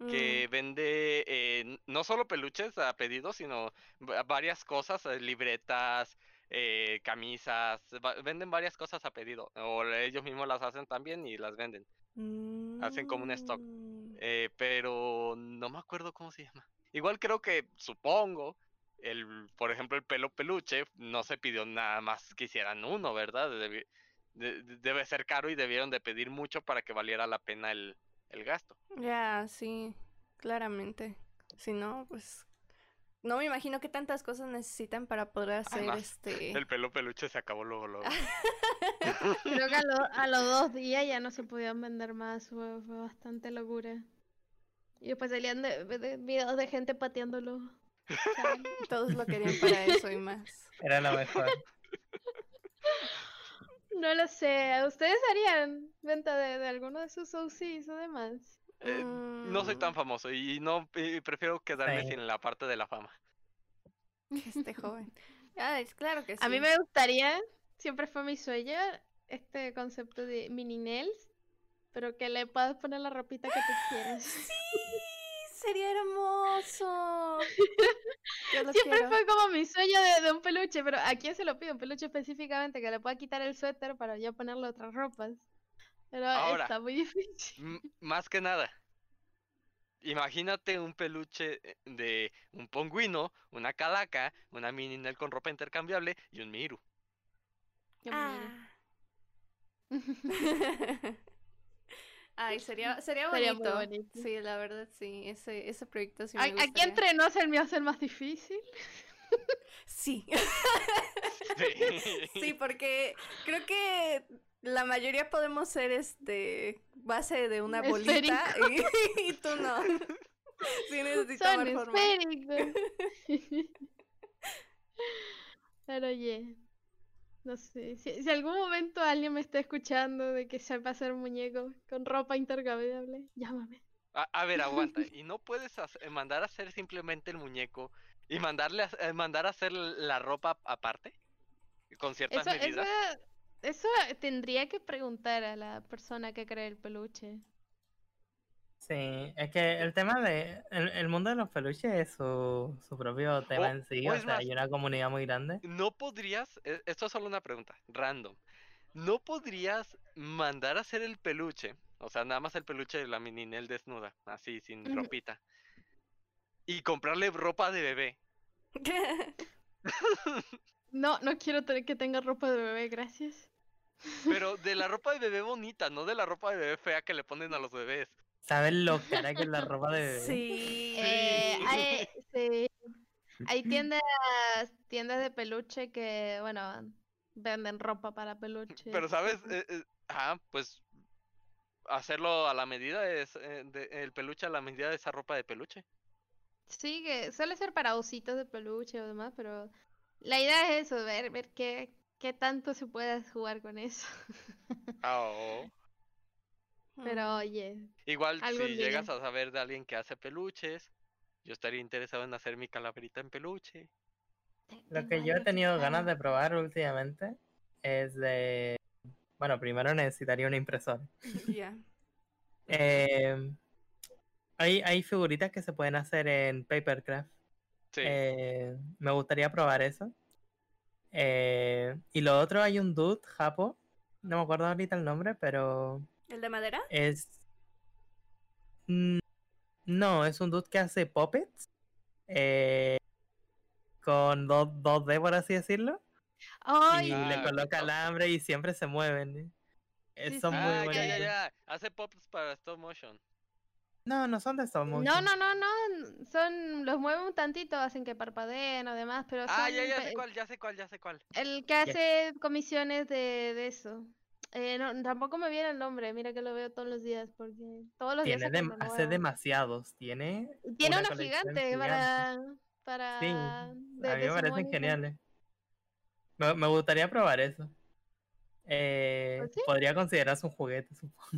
Mm, que vende eh, no solo peluches a pedido sino va- varias cosas eh, libretas eh, camisas va- venden varias cosas a pedido o ellos mismos las hacen también y las venden hacen como un stock. mm, Eh, pero no me acuerdo cómo se llama. Igual creo que, supongo, el, por ejemplo, el pelo peluche no se pidió nada más que hicieran uno, ¿verdad? Debi- de- de- debe ser caro y debieron de pedir mucho para que valiera la pena el, el gasto. Ya, sí, claramente. Si no, pues... No me imagino que tantas cosas necesitan para poder hacer Además, este... El pelo peluche se acabó luego, luego. Creo que a, lo- a los dos días ya no se podían vender más, fue, fue bastante locura. Y después salían de, de- videos de gente pateándolo. Todos lo querían para eso y más. Era la mejor. No lo sé, ¿ustedes harían venta de, de alguno de sus OCs o demás? Eh, no soy tan famoso y no y prefiero quedarme Sí. sin la parte de la fama. Esté joven. Ah, es claro que sí. A mí me gustaría, siempre fue mi sueño, este concepto de mini nails, pero que le puedas poner la ropita que tú quieras. Sí, sería hermoso. Siempre quiero. fue como mi sueño de, de un peluche, pero ¿a quién se lo pido? Un peluche específicamente que le pueda quitar el suéter para yo ponerle otras ropas. Pero Ahora. está muy difícil. Más que nada. Imagínate un peluche eh, de un pingüino, una calaca, una mini Nell con ropa intercambiable y un Miru. Ah. Ay, sería, sería Sería muy bonito. bonito. Sí, la verdad, sí. Ese, ese proyecto sí me A- Aquí entre nos el mío es el más difícil. Sí. Sí. Sí, porque creo que la mayoría podemos ser este base de una bolita y, y tú no. Sí Son esféricos. Pero oye, no sé, si, si algún momento alguien me está escuchando de que sepa hacer muñecos con ropa intercambiable, llámame. A, a ver, aguanta. ¿Y no puedes hacer- mandar a hacer simplemente el muñeco y mandarle a, eh, mandar a hacer la ropa aparte? Con ciertas Eso, eso, medidas. eso tendría que preguntar a la persona que cree el peluche. Sí, es que el tema de. El, el mundo de los peluches es su, su propio tema O- en sí. o sea, más- hay una comunidad muy grande. ¿No podrías, e- esto es solo una pregunta, random, ¿no podrías mandar a hacer el peluche? O sea, nada más el peluche de la mininel desnuda, así, sin ropita. Y comprarle ropa de bebé. No, no quiero tener que tenga ropa de bebé, gracias. Pero de la ropa de bebé bonita, no de la ropa de bebé fea que le ponen a los bebés. ¿Sabes lo cara que es la ropa de bebé? Sí. Eh, hay, sí, hay tiendas, tiendas de peluche que, bueno, venden ropa para peluche. Pero, ¿sabes? Eh, eh, ajá, pues hacerlo a la medida es de- el peluche a la medida de esa ropa de peluche. Sí, que suele ser para ositos de peluche o demás, pero la idea es eso, ver, ver qué, qué tanto se puede jugar con eso. Ah, oh. Pero oye, Igual si día. llegas a saber de alguien que hace peluches, yo estaría interesado en hacer mi calaverita en peluche. Lo que yo he tenido ganas de probar últimamente es de. Bueno, primero necesitaría una impresora. Ya. Eh, hay, hay figuritas que se pueden hacer en Papercraft. Sí. Eh, me gustaría probar eso. Eh, y lo otro, hay un dude, Japo. No me acuerdo ahorita el nombre, pero ¿El de madera? es. Mm, No, es un dude que hace puppets. eh, con dos, 2D, por así decirlo. Ay, y Ah, le ok, coloca alambre y siempre se mueven. Eh, Sí, son muy ah, ya, ya, bonitos. ya. Hace pops para stop motion. No, no son de stop no, motion. no, no, no, son, los mueven un tantito, hacen que parpadeen o demás, pero Ah, ya, ya sé cuál, ya sé cuál, ya sé cuál. el que hace comisiones de, de eso. Eh, no, tampoco me viene el nombre, mira que lo veo todos los días, porque todos los días Tiene dem- hace demasiados. Tiene. Tiene una gigante para, para Sí, a mí me parecen geniales. Me, me gustaría probar eso. Eh, Pues sí. Podría considerarse un juguete, supongo.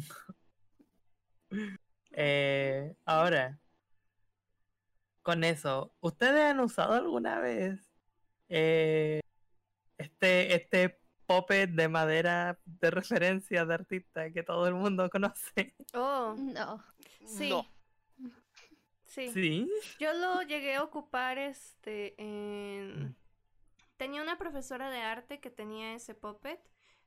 Eh, ahora, con eso, ¿ustedes han usado alguna vez eh, este, este puppet de madera de referencia de artista que todo el mundo conoce? Oh, No. sí. No. Sí. Sí. Yo lo llegué a ocupar este en Mm. tenía una profesora de arte que tenía ese puppet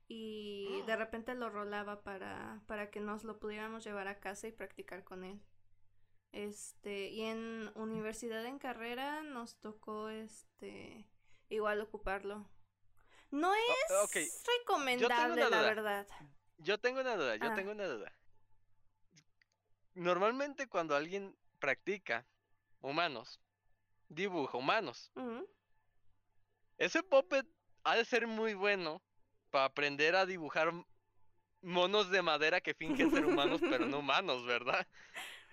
y de repente lo rolaba para para que nos lo pudiéramos llevar a casa y practicar con él. Este, y en universidad en carrera nos tocó este igual ocuparlo. No es O- ok, recomendable, la verdad. Yo tengo una duda, yo Ah. tengo una duda. Normalmente cuando alguien practica humanos, dibuja humanos, ese puppet ha de ser muy bueno para aprender a dibujar monos de madera que fingen ser humanos, pero no humanos, ¿verdad?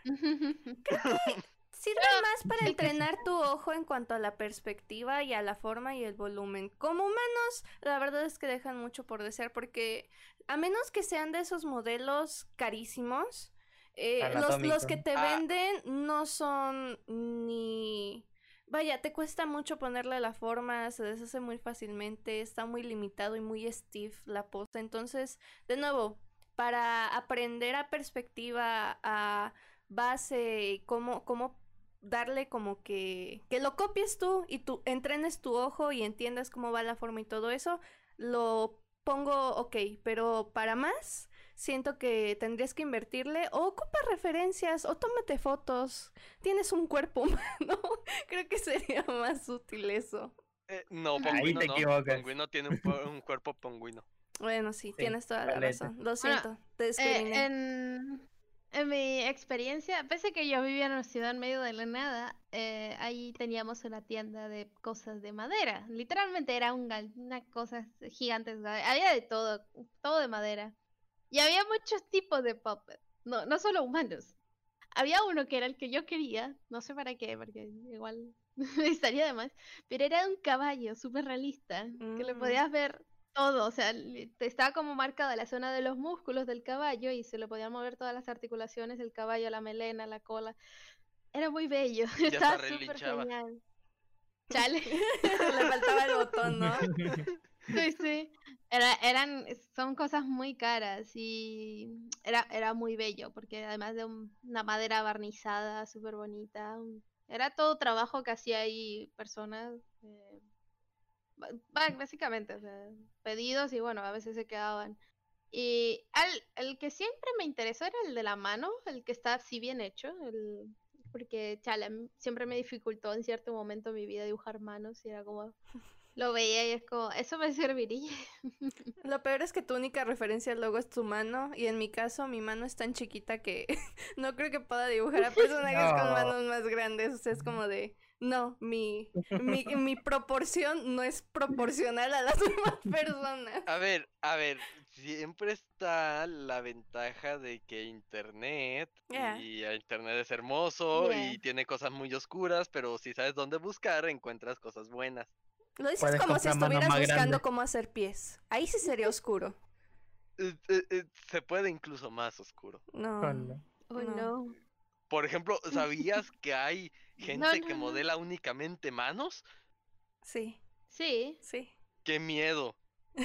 Sirve más para entrenar tu ojo en cuanto a la perspectiva y a la forma y el volumen. Como humanos, la verdad es que dejan mucho por desear porque a menos que sean de esos modelos carísimos, eh, los, los que te Ah. venden no son ni vaya, te cuesta mucho ponerle la forma, se deshace muy fácilmente, está muy limitado y muy stiff la posta. Entonces, de nuevo, para aprender a perspectiva, a base, cómo, cómo darle como que que lo copies tú y tú entrenes tu ojo y entiendas cómo va la forma y todo eso, lo pongo ok, pero para más siento que tendrías que invertirle o ocupa referencias o tómate fotos. Tienes un cuerpo humano. Creo que sería más útil eso. Eh, no, Ahí Ponguino te no. equivocas. Ponguino tiene un, cuerpo ponguino. Bueno, sí, tienes toda la razón. Lo siento, te Eh, en, en mi experiencia, pese a que yo vivía en una ciudad en medio de la nada, eh, ahí teníamos una tienda de cosas de madera. Literalmente era un, gal- una cosa gigante. Había de todo, todo de madera. Y había muchos tipos de puppets, no, no solo humanos. Había uno que era el que yo quería, no sé para qué, porque igual estaría de más, pero era un caballo súper realista, que le Mm. podías ver todo, o sea, estaba como marcada la zona de los músculos del caballo y se le podían mover todas las articulaciones del caballo, la melena, la cola. Era muy bello, Ya estaba súper genial. Chale. Le faltaba el botón, ¿no? Sí, sí. Era, eran, son cosas muy caras y era, era muy bello porque además de un- una madera barnizada súper bonita, un- era todo trabajo que hacía ahí personas, eh, básicamente, o sea, pedidos y bueno, a veces se quedaban. Y al, el que siempre me interesó era el de la mano, el que está así bien hecho, el, porque chale, siempre me dificultó en cierto momento de mi vida dibujar manos y era como, lo veía y es como, eso me serviría. Lo peor es que tu única referencia al logo es tu mano y en mi caso mi mano es tan chiquita que no creo que pueda dibujar a personajes con No. manos más grandes. O sea, es como de, no, mi, mi, mi proporción no es proporcional a las demás personas. A ver, a ver, siempre está la ventaja de que internet Ya. y internet es hermoso Yeah. y tiene cosas muy oscuras, pero si sabes dónde buscar, encuentras cosas buenas. Lo dices Puedes como si estuvieras buscando cómo hacer pies. Ahí sí sería oscuro. Eh, eh, eh, se puede incluso más oscuro. No. Oh No. no. Por ejemplo, ¿sabías que hay gente No, que no, modela únicamente manos? Sí, Sí, sí. ¡Qué miedo!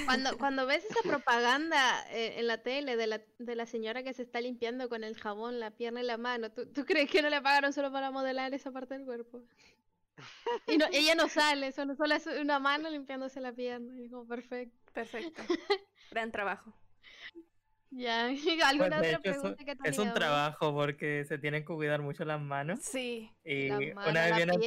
cuando, cuando ves esa propaganda eh, en la tele de la, de la señora que se está limpiando con el jabón la pierna y la mano, ¿tú, tú crees que no le pagaron solo para modelar esa parte del cuerpo? Y no, ella no sale, solo, solo es una mano limpiándose la pierna. Y como, perfecto. Perfecto. Gran trabajo. Ya, Pues, ¿alguna de otra hecho, es un, pregunta que es un trabajo porque se tienen que cuidar mucho las manos. Sí. Y una vez vi una,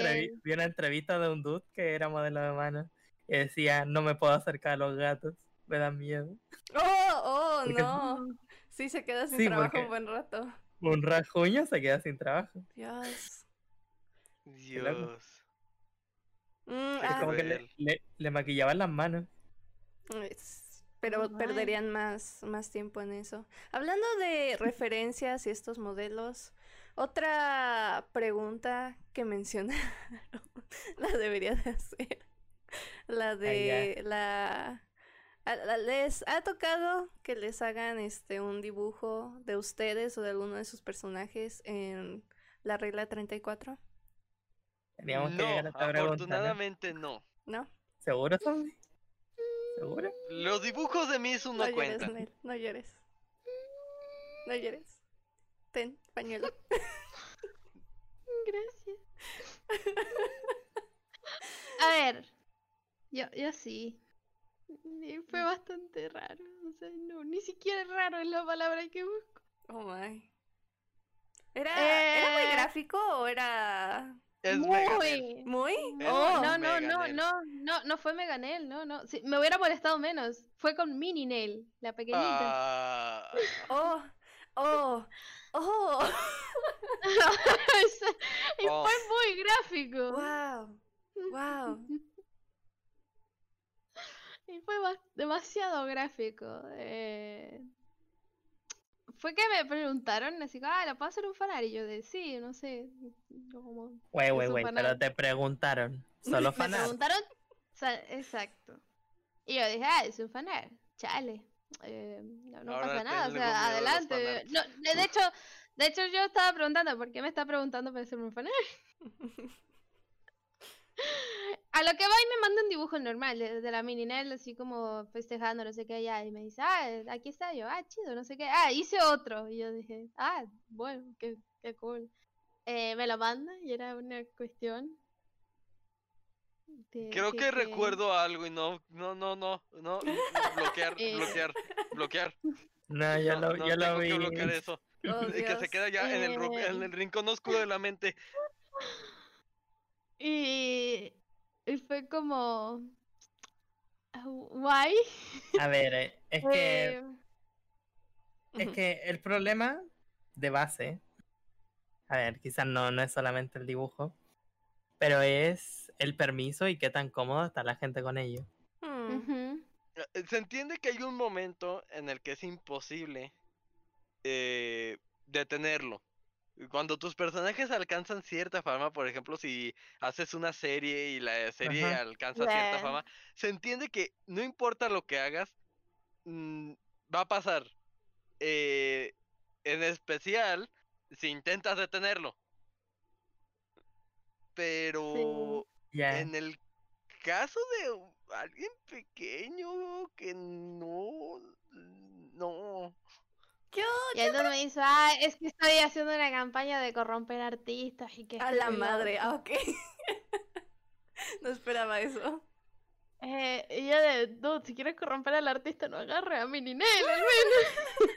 vi entrevista de un dude que era modelo de manos y decía, no me puedo acercar a los gatos, me dan miedo. Oh, oh, Porque- no. Sí, se queda sin Sí, trabajo un buen rato. Un rajuño se queda sin trabajo. Dios. Dios. Mm, ah, como que le- le maquillaban las manos. es- pero Oh, perderían más, más tiempo en eso. Hablando de referencias y estos modelos, otra pregunta que mencionaron, la debería de hacer. La de la... ¿Les ha tocado que les hagan este un dibujo de ustedes o de alguno de sus personajes en la regla 34? Teníamos que no, afortunadamente no. ¿No? ¿Seguro, zombie? Los dibujos de Misu No no, llores, cuentan. Nel, no llores. No llores. Ten, pañuelo. Gracias. A ver, yo, yo sí. Y fue bastante raro. O sea, no, ni siquiera raro es la palabra que busco. Oh my. ¿Era, ¿Era muy Eh. gráfico o era Es Meganel. Muy. muy? Es Oh, No, no, no, no, no, no fue Meganel, no, no. Sí, me hubiera molestado menos. Fue con Mini Nail, la pequeñita. Ah, oh, oh, oh. y Oh. fue muy gráfico. Wow, wow. Y fue demasiado gráfico. eh. Fue que me preguntaron, así, ah, ¿la puedo hacer un fanart? Y yo de, sí, no sé. yo como- Güey, güey, güey, pero te preguntaron. Solo Me fanart. preguntaron, o sea, exacto. Y yo dije, ah, es un fanart, chale. eh, no no Ahora pasa nada, o sea, adelante. No, de de hecho, de hecho yo estaba preguntando, ¿por qué me está preguntando para hacerme un fanart? A lo que va y me manda un dibujo normal de, de la mini Nell, así como festejando, no sé qué allá. Y me dice, ah, aquí está yo, ah, chido, no sé qué. Ah, hice otro. Y yo dije, ah, bueno, qué, qué cool. Eh, me lo manda y era una cuestión. de Creo que recuerdo algo y no, no, no, no, no, bloquear, Eh. bloquear, bloquear. No, ya No, lo, no, ya lo vi. que bloquear eso. Oh, Y que se queda ya en el, en Eh. el rincón oscuro de la mente. Y, y fue como. ah, Guay. A ver, eh, es que, Eh, es que el problema de base, a ver, quizás no, no es solamente el dibujo, pero es el permiso y qué tan cómodo está la gente con ello. Hmm. ujú. Eh, Se entiende que hay un momento en el que es imposible eh, detenerlo. Cuando tus personajes alcanzan cierta fama, por ejemplo, si haces una serie y la serie Ajá. alcanza cierta fama, se entiende que no importa lo que hagas, mm, va a pasar. Eh, en especial, si intentas detenerlo. Pero en el caso de alguien pequeño que no, no. Yo, Y entonces me dice, ah, es que estoy haciendo una campaña de corromper artistas y que a la madre, otro". ah, ok. no esperaba eso. Eh, y yo de, dude, si quieres corromper al artista, no agarre a Mininel, al menos.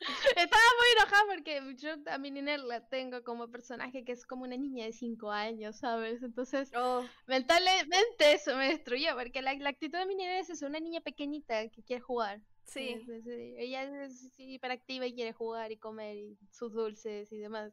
Estaba muy enojada porque yo a Mininel la tengo como personaje que es como una niña de 5 años, ¿sabes? Entonces, Oh, mentalmente eso me destruyó, porque la, la actitud de Mininel es eso, una niña pequeñita que quiere jugar. Sí. Es- es- es- ella es hiperactiva y quiere jugar y comer y sus dulces y demás.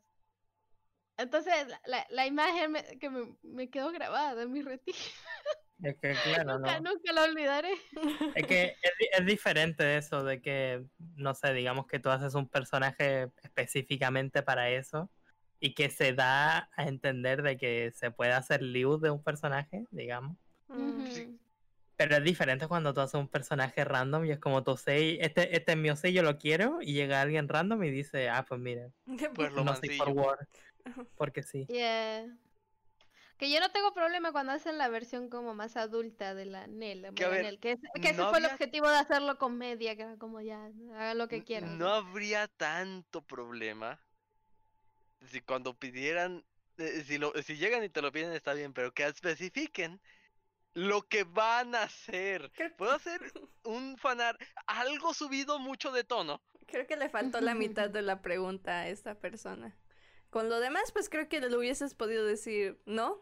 Entonces, la, la- imagen me- que me, me quedó grabada en mi retina, Es que claro, nunca, no. nunca la olvidaré. Es que es, es diferente eso de que, no sé, digamos que tú haces un personaje específicamente para eso y que se da a entender de que se puede hacer liu de un personaje, digamos. Mm. Pero es diferente cuando tú haces un personaje random y es como tu Osei, este, este es mi Osei, yo lo quiero, y llega alguien random y dice, ah, pues mira, Pues lo no soy forward. Porque sí. Yeah. Que yo no tengo problema cuando hacen la versión como más adulta de la Nel, Que a moda ver, Nel, que, es- que ese no fue el objetivo de hacerlo comedia, que era como ya, hagan lo que quieran. No habría tanto problema si cuando pidieran, eh, si, lo, si llegan y te lo piden está bien, pero que especifiquen lo que van a hacer. Creo, Puedo hacer un fanar algo subido mucho de tono. creo que le faltó la mitad de la pregunta a esta persona. Con lo demás, pues creo que le hubieses podido decir, no,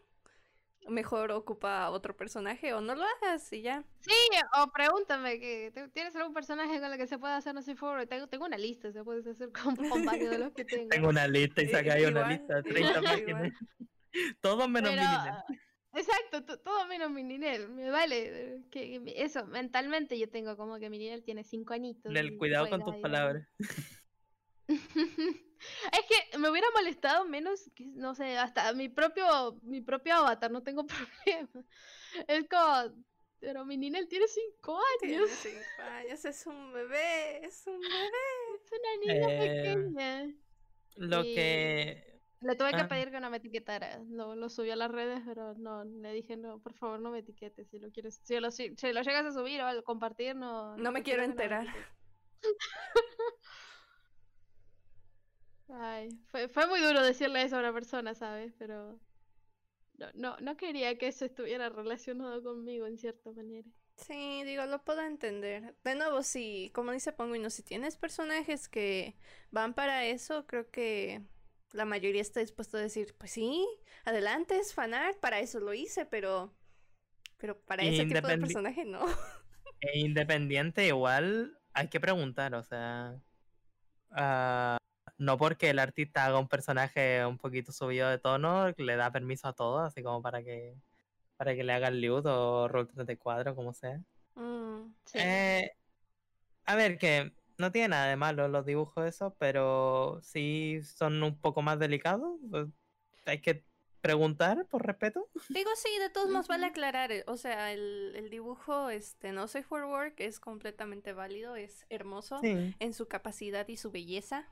mejor ocupa a otro personaje o no lo hagas y ya. Sí, o pregúntame, que ¿tienes algún personaje con el que se pueda hacer no sé forward? Tengo, tengo una lista, se puede hacer con, con varios de los que tengo. Tengo una lista y saca ahí una lista de 30 igual, páginas. Todos menos Pero. Exacto, to- todo menos Mininel, me vale. Que, que eso, mentalmente yo tengo como que Mininel tiene cinco añitos. Nel, y cuidado con tus y- palabras. es que me hubiera molestado menos, que, no sé, hasta mi propio, mi propio avatar, no tengo problema. Es como, pero mi Ninel tiene cinco Tiene años, cinco años, es un bebé, es un bebé. es una niña Eh, pequeña. Lo y- que. Le tuve que ah. pedir que no me etiquetara, lo, lo subió a las redes, pero no, le dije no, por favor no me etiquetes, si lo quieres, si lo, si, lo llegas a subir o a compartir, no. No me quiero no enterar. Ay, fue, fue muy duro decirle eso a una persona, ¿sabes? Pero no, no, no quería que eso estuviera relacionado conmigo en cierta manera. Sí, digo, lo puedo entender. De nuevo, si, como dice Ponguino, si tienes personajes que van para eso, creo que la mayoría está dispuesto a decir, pues sí, adelante, es fanart, para eso lo hice, pero, pero para ese tipo de personaje no. E independiente, igual hay que preguntar, o sea. ah, no porque el artista haga un personaje un poquito subido de tono, le da permiso a todos, así como para que para que le hagan Liud o Roll 34, como sea. Mm, Sí. Eh, a ver, que no tiene nada de malo los dibujos esos, pero sí son un poco más delicados. pues, hay que preguntar por respeto. Digo, sí, de todos modos vale aclarar, eh, o sea, el, el dibujo, este, no soy for work, es completamente válido, es hermoso. Sí. en su capacidad y su belleza.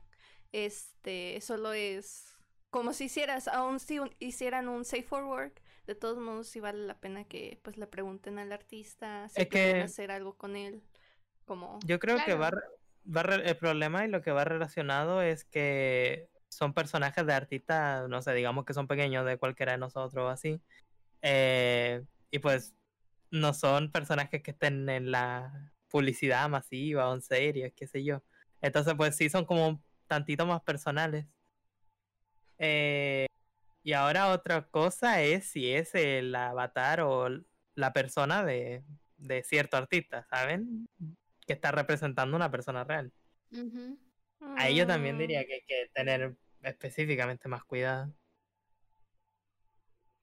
Este, solo es como si hicieras, aún si un- hicieran un Safe for Work, de todos modos sí vale la pena que pues le pregunten al artista si Es quieren que- hacer algo con él. Como Yo creo que va, va el problema y lo que va relacionado es que son personajes de artistas, no sé, digamos que son pequeños de cualquiera de nosotros o así. eh, y pues no son personajes que estén en la publicidad masiva o en series, qué sé yo. Entonces, pues sí son como tantito más personales. Eh, y ahora otra cosa es si es el avatar o la persona de, de cierto artista, ¿saben? Que está representando una persona real. Ahí yo también Mm, diría que hay que tener específicamente más cuidado.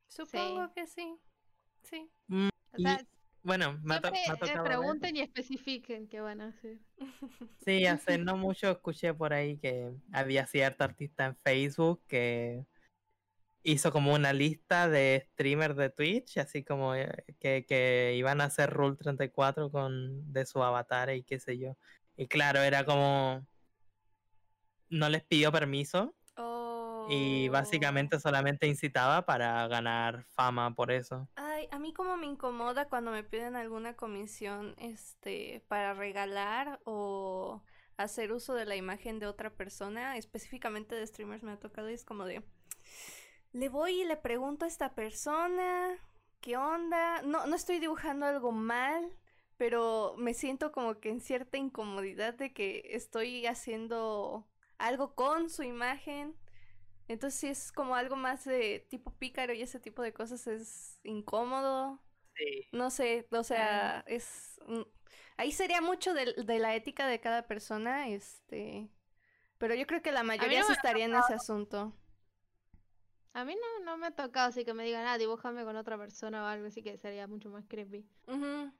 Supongo que sí. Sí. O Y, sea, bueno, me ha, siempre me ha tocado ver- pregunten y especifiquen qué van a hacer. Sí, hace no mucho escuché por ahí que había cierto artista en Facebook que hizo como una lista de streamers de Twitch, así como eh, que, que iban a hacer Rule 34 con de su avatar y qué sé yo. Y claro, era como no les pidió permiso y Oh. básicamente solamente incitaba para ganar fama por eso. Ay, a mí como me incomoda cuando me piden alguna comisión, este, para regalar o hacer uso de la imagen de otra persona, específicamente de streamers me ha tocado y es como de, le voy y le pregunto a esta persona, ¿qué onda? No, no estoy dibujando algo mal, pero me siento como que en cierta incomodidad de que estoy haciendo algo con su imagen. Entonces sí es como algo más de tipo pícaro y ese tipo de cosas es incómodo. Sí. No sé, o sea, es... mm, Ahí sería mucho de, de la ética de cada persona, este... Pero yo creo que la mayoría no sí estaría en ese asunto. A mí no, no me ha tocado así que me digan, ah, dibújame con otra persona o algo así que sería mucho más creepy.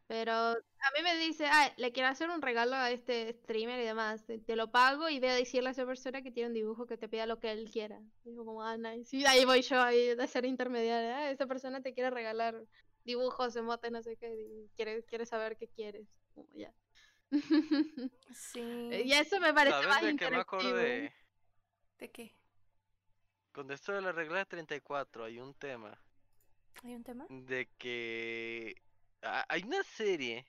Pero a mí me dice, ah, le quiero hacer un regalo a este streamer y demás. Te, te lo pago y ve a decirle a esa persona que tiene un dibujo que te pida lo que él quiera. Y Digo como, ah, nice. Y ahí voy yo ahí de ser intermediaria. Ah, esa persona te quiere regalar dibujos, emotes, no sé qué. quiere, quiere saber qué quieres. Como ya. Sí. y eso me parece más ¿Saben de qué me interactivo. acordé? ¿De qué? Con esto de la regla 34 hay un tema ¿Hay un tema? de que ha- hay una serie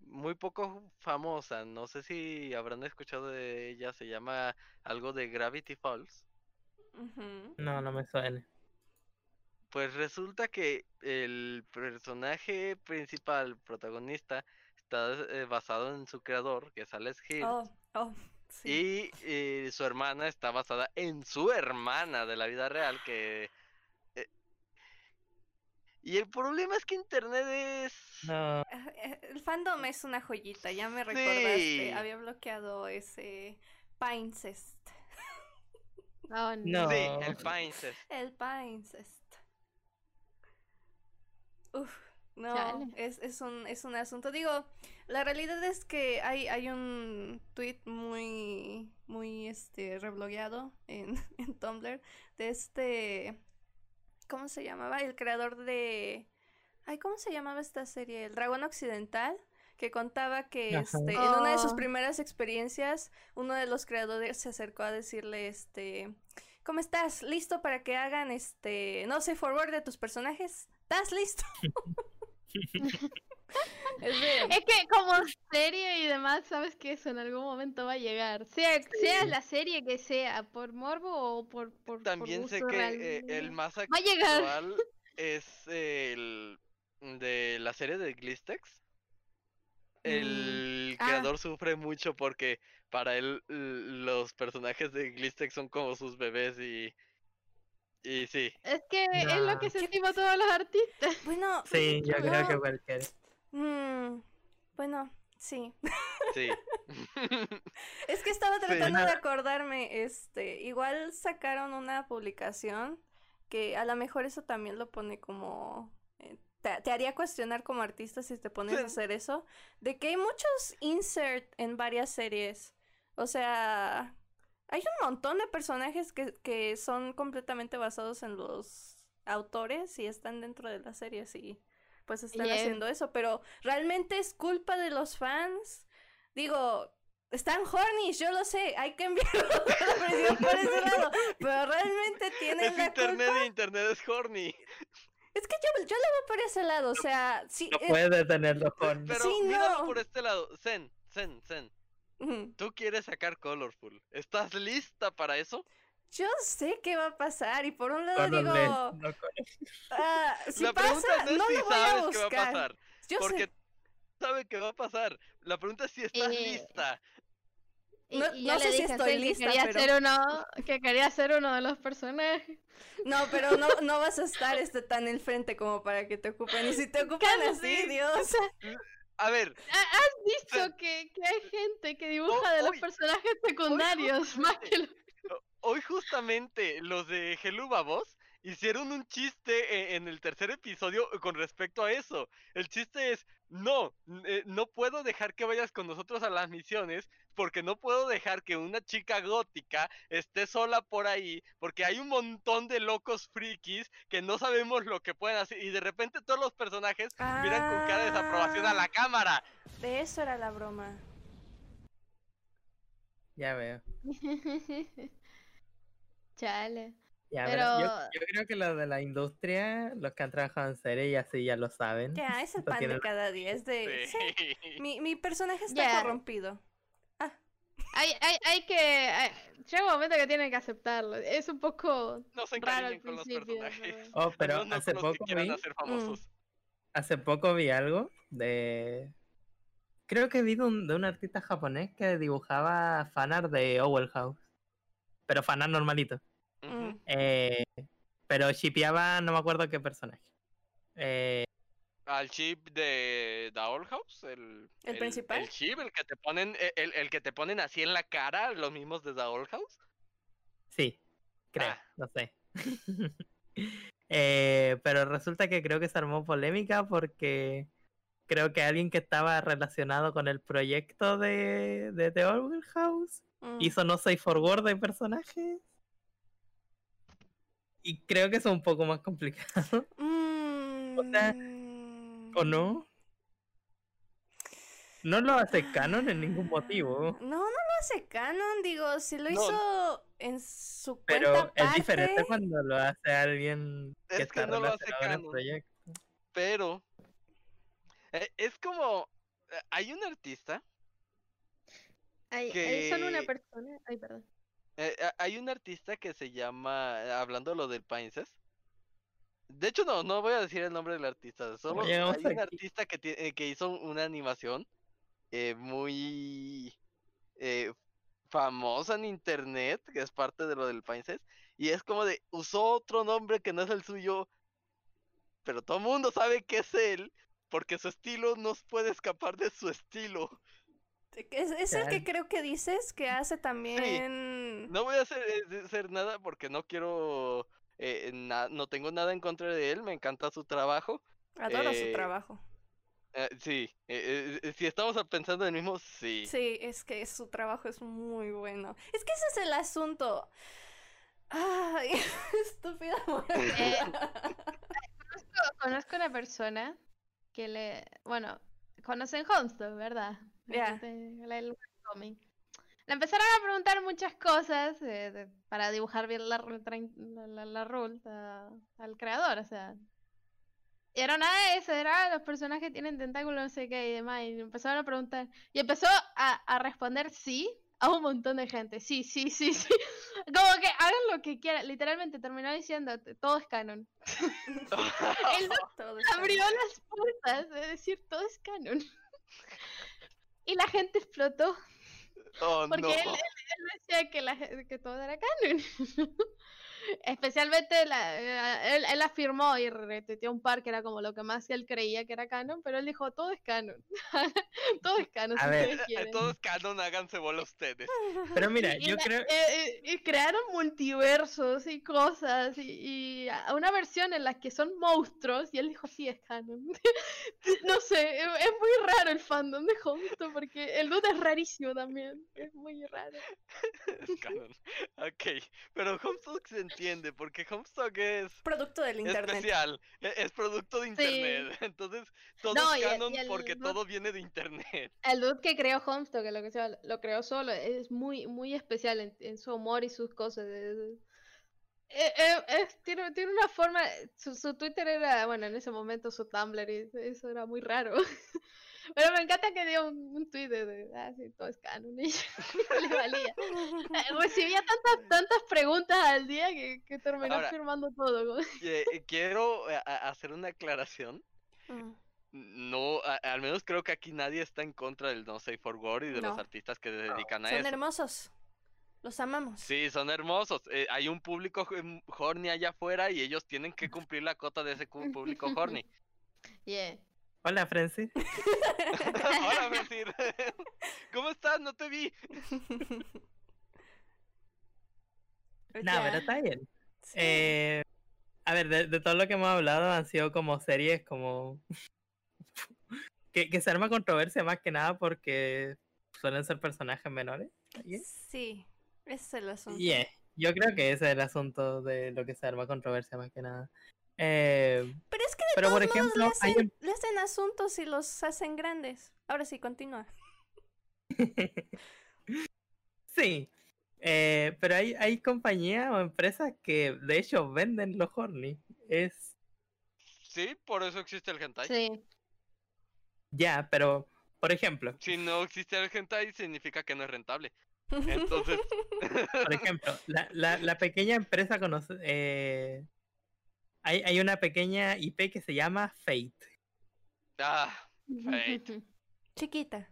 muy poco famosa, no sé si habrán escuchado de ella, se llama algo de Gravity Falls. No, no me suena. Pues resulta que el personaje principal, protagonista, está eh, basado en su creador, que es Alex Hill. Oh, oh, sí. Y eh, su hermana está basada en su hermana de la vida real, que... eh, Y el problema es que Internet es... No, Ah, eh, El fandom es una joyita, ya me recordaste. Sí. Había bloqueado ese Pinecest. Oh, No. Sí, el Pinecest. El Pinecest. Uf, no, es, es un, es un asunto. Digo, la realidad es que hay, hay un tweet muy, muy este, reblogueado en, en Tumblr de este, ¿cómo se llamaba? El creador de, ay, ¿cómo se llamaba esta serie? El Dragón Occidental, que contaba que este, en una de sus Oh. primeras experiencias, uno de los creadores se acercó a decirle, este, ¿cómo estás? ¿Listo para que hagan este, no sé, forward de tus personajes? ¿Estás listo? Es de- Es que como serie y demás, sabes que eso en algún momento va a llegar. Sea, sea la serie que sea, por morbo o por, por, por También sé que real. eh, el más Va a llegar. actual es el de la serie de Glistex. El ah. creador sufre mucho porque para él los personajes de Glistex son como sus bebés y y sí. Es que es lo que sentimos todos los artistas. Bueno, sí, yo creo que cualquier. mm, bueno, sí. Sí. Es que estaba tratando de acordarme, este, igual sacaron una publicación que a lo mejor eso también lo pone como eh, te, te haría cuestionar como artista si te pones a hacer eso, de que hay muchos insert en varias series. O sea, hay un montón de personajes que, que son completamente basados en los autores y están dentro de las series y pues están Yeah. haciendo eso, pero realmente es culpa de los fans. Digo, están horny, yo lo sé, hay que enviar la presión por ese lado, pero realmente Es tienen la internet culpa. y internet es horny. Es que yo, yo lo veo por ese lado, o sea, sí. No eh, puedes detenerlo con... Pero Sí, míralo no. por este lado. Zen, Zen, Zen. Tú quieres sacar Colorful. ¿Estás lista para eso? Yo sé qué va a pasar y por un lado Colorless, digo, no ah, si la pasa, pregunta no es no si lo voy a sabes qué va a buscar. pasar. Yo Porque sé, sabe que va a pasar. La pregunta es si estás Eh, lista. Y, No- y no yo sé le si dije a estoy Zen que lista, quería pero- ser uno, que quería ser uno de los personajes. no, pero no, no vas a estar este tan el frente como para que te ocupen. Y si te ocupan así. Dios. A ver, ¿Ha- ¿Has visto que, que hay gente que dibuja de los personajes secundarios más que los... hoy justamente los de Hello Babos hicieron un chiste e- en el tercer episodio con respecto a eso. El chiste es, no, eh, no puedo dejar que vayas con nosotros a las misiones porque no puedo dejar que una chica gótica esté sola por ahí porque hay un montón de locos frikis que no sabemos lo que pueden hacer y de repente todos los personajes miran con cara de desaprobación a la cámara. De eso era la broma. Ya veo. Chale. Ya Pero- veo. Yo, yo creo que los de la industria, los que han trabajado en serie y así ya lo saben. Ya, es el pan de cada día. Es de. sí, Sí. mi, mi personaje está Ya. corrompido. Hay, hay, hay que... hay- llega un momento que tienen que aceptarlo. Es un poco No se raro al con los principio. personajes. pero- Oh, pero menos no hace con los que poco vi, hacer famosos. hace poco vi algo de... Creo que vi de un, de un artista japonés que dibujaba fanart de Owl House. Pero fanart normalito. Mm. Eh, pero shipeaba no me acuerdo qué personaje. Eh, Al chip de The Owl House, el, ¿El principal? El chip, el que te ponen, e- el, el que te ponen así en la cara, los mismos de The Owl House. sí, creo, Ah. no sé. Eh, pero resulta que creo que se armó polémica porque creo que alguien que estaba relacionado con el proyecto de, de The Owl House Mm. hizo no safe for word de personajes. Y creo que eso es un poco más complicado, Mm. ¿o no? No lo hace canon en ningún motivo. No, no lo hace canon, digo, si lo No. hizo en su cuenta Pero es diferente cuando lo hace alguien que Es que está no lo hace relacionado en el canon. proyecto. Pero eh, es como, eh, hay un artista, Hay, hay solo una Que- persona. Ay, perdón. eh, hay un artista que se llama, hablando lo del Princess. De hecho, no, no voy a decir el nombre del artista. Solo hay un artista que, tie- eh, que hizo una animación eh, muy eh, famosa en internet, que es parte de lo del Princess. Y es como de, usó otro nombre que no es el suyo, pero todo el mundo sabe que es él, porque su estilo no puede escapar de su estilo. es, es el que creo que dices que hace también... No voy a hacer, eh, hacer nada porque no quiero, eh, na- no tengo nada en contra de él, me encanta su trabajo. Adoro su eh, trabajo. Eh, sí, eh, eh, si estamos pensando en el mismo, sí. Sí, es que su trabajo es muy bueno. Es que ese es el asunto. Ay, estúpida Eh, Conozco, conozco una persona que le. Bueno, conocen Homestead, ¿verdad? Ya. La- el webcomic. Le empezaron a preguntar muchas cosas eh, de- para dibujar bien la, la, la, la rule a- al creador, o sea. Y era nada de eso, era los personajes tienen tentáculos, no sé qué y demás. Y empezaron a preguntar. Y empezó a, a responder sí a un montón de gente. Sí, sí, sí, sí. Como que hagan lo que quieran. Literalmente terminó diciendo todo es canon. Él abrió las puertas de decir todo es canon. Y la gente explotó. Oh, Porque no. él, él- él decía que, la, que todo era canon. Especialmente la, eh, él, él afirmó y retuiteó un par que era como lo que más él creía que era canon, pero él dijo todo es canon. todo es canon A si ver. Todo es canon, háganse bola ustedes. Pero mira, Y yo la- creo... eh, eh, y crearon multiversos y cosas y, una versión en la que son monstruos y él dijo sí es canon. no sé, es, es muy raro el fandom de Homestuck porque el dude es rarísimo también, es muy raro. Es canon. Ok, pero Homestuck se entiende, porque Homestuck es Producto del internet. especial, e- es producto de internet. Entonces, todo No, es y el- canon y el porque todo viene de internet. El dude que creó Homestuck, que lo que sea, lo creó solo, es muy muy especial en, en su humor y sus cosas. es- es- tiene, tiene una forma. Su, su Twitter era, bueno, en ese momento su Tumblr, y eso era muy raro. Pero me encanta que dio un, un tweet de, de, ah, sí, todo es canon. Y le valía. Eh, Recibía tantas, tantas preguntas al día que, que terminó Ahora- firmando todo. Eh, quiero eh, a- hacer una aclaración. Mm. No, a- al menos creo que aquí nadie está en contra del No Safe for War y de los artistas que se dedican a Son eso. hermosos. Los amamos. Sí, son hermosos. eh, hay un público em, horny allá afuera y ellos tienen que cumplir la cota de ese público horny. Yeah. Hola, Francis. Hola, Francis. ¿Cómo estás? No te vi. No, pero está bien. Sí. Eh, a ver, de, de todo lo que hemos hablado han sido como series como... que, que se arma controversia más que nada porque suelen ser personajes menores. ¿sí? Sí, ese es el asunto. Yeah, Yo creo que ese es el asunto de lo que se arma controversia más que nada. Eh, Pero es que de pero por modos ejemplo, le hacen, un- le hacen asuntos y los hacen grandes. Ahora sí, continúa. sí, eh, pero hay, hay compañías o empresas que de hecho venden los horny. Es Sí, por eso existe el hentai. Sí. ya, pero por ejemplo, Si no existe el hentai, significa que no es rentable. Entonces, por ejemplo, la, la, la pequeña empresa conoce, eh, hay, hay una pequeña IP que se llama Fate. ah, Fate. Chiquita.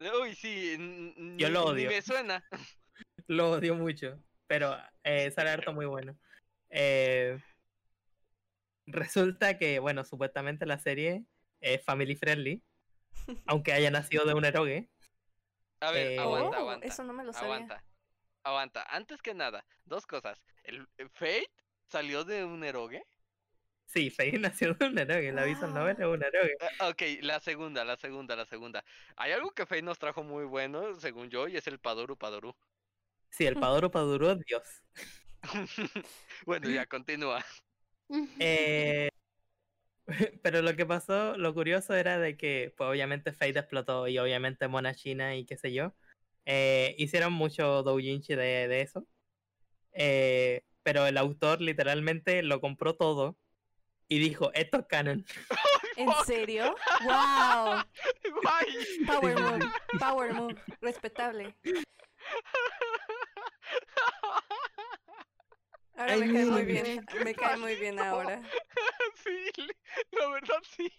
uy, sí, Yo lo ni odio. me suena. Lo odio mucho, pero eh, sale harto muy bueno. Eh, resulta que, bueno, supuestamente la serie es family friendly, aunque haya nacido de un erogue. A ver, Eh, aguanta, Oh, aguanta. Eso no me lo sabía. Aguanta. Aguanta. Antes que nada, dos cosas. ¿El el Fate salió de un erogue? Sí, Faye nació de un erogue, la visual novel es un erogue. Ah, ok, la segunda, la segunda, la segunda. Hay algo que Fate nos trajo muy bueno, según yo, y es el Padoru Padoru. Sí, el Padoro Paduro es Dios. bueno, ya, continúa. Eh, pero lo que pasó, lo curioso era de que, pues obviamente Fate explotó y obviamente Mona China y qué sé yo, eh, hicieron mucho doujinshi de, de eso. Eh, pero el autor literalmente lo compró todo y dijo, esto es canon. ¿En serio? ¡Wow! Power move. Power move. Respetable. Ahora me cae muy bien. Me cae muy bien ahora. sí, la verdad sí.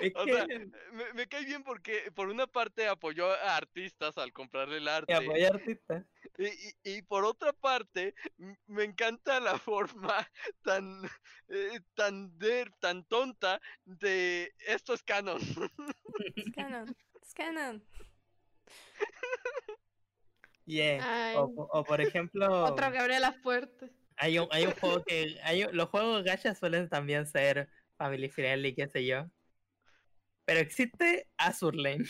Es O que sea, Me, me cae bien porque por una parte apoyó a artistas al comprarle el arte. y artistas. Y, y- y por otra parte, me encanta la forma tan, eh, tan, der- tan tonta de esto es canon. Es canon. Es canon. Yeah. O, o por ejemplo, Otro que abrió las puertas. hay un, hay un juego que. Hay, un- los juegos gacha suelen también ser family friendly, qué sé yo. Pero existe Azur Lane.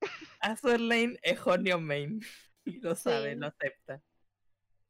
Azur Lane es Horny on Main. Y lo sabe, Sí. lo acepta.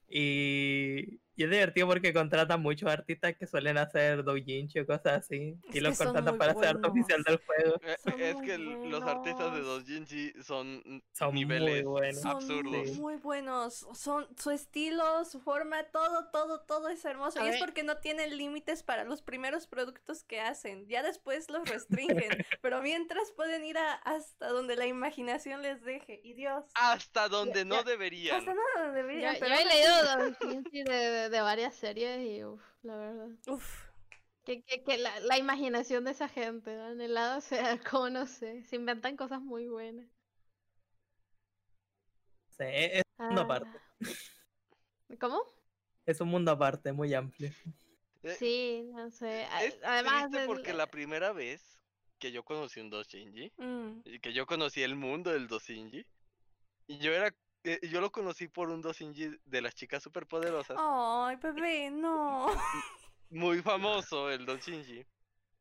Y, y es divertido porque contratan muchos artistas que suelen hacer doujinshi o cosas así. Es y los son contratan para hacer arte oficial buenos. del juego. Eh, Son es que l- los artistas de buenos. Dojinshi son Son niveles muy buenos. Son absurdos. Sí. muy buenos. Son su estilo, su forma, todo, todo, todo es hermoso. A y es ver. porque no tienen límites para los primeros productos que hacen. Ya después los restringen. pero mientras pueden ir a- hasta donde la imaginación les deje. Y Dios. hasta donde no ya. deberían. Hasta no Yo, deberían, yo pero he aún así- leído doujinshi de, de, de varias series y uff, la verdad. Uf. Que, que, que la, la imaginación de esa gente, ¿no? en el lado, o sea, como no sé, se inventan cosas muy buenas. Sí, es, es un mundo Ah. aparte. ¿Cómo? Es un mundo aparte, muy amplio. Eh, Sí, no sé. a- Es Además, triste porque la primera vez que yo conocí un Doshinji, Mm. y que yo conocí el mundo del Doshinji, y yo era eh, yo lo conocí por un Doshinji de las chicas superpoderosas, Ay, bebé, no. muy famoso el Doshinji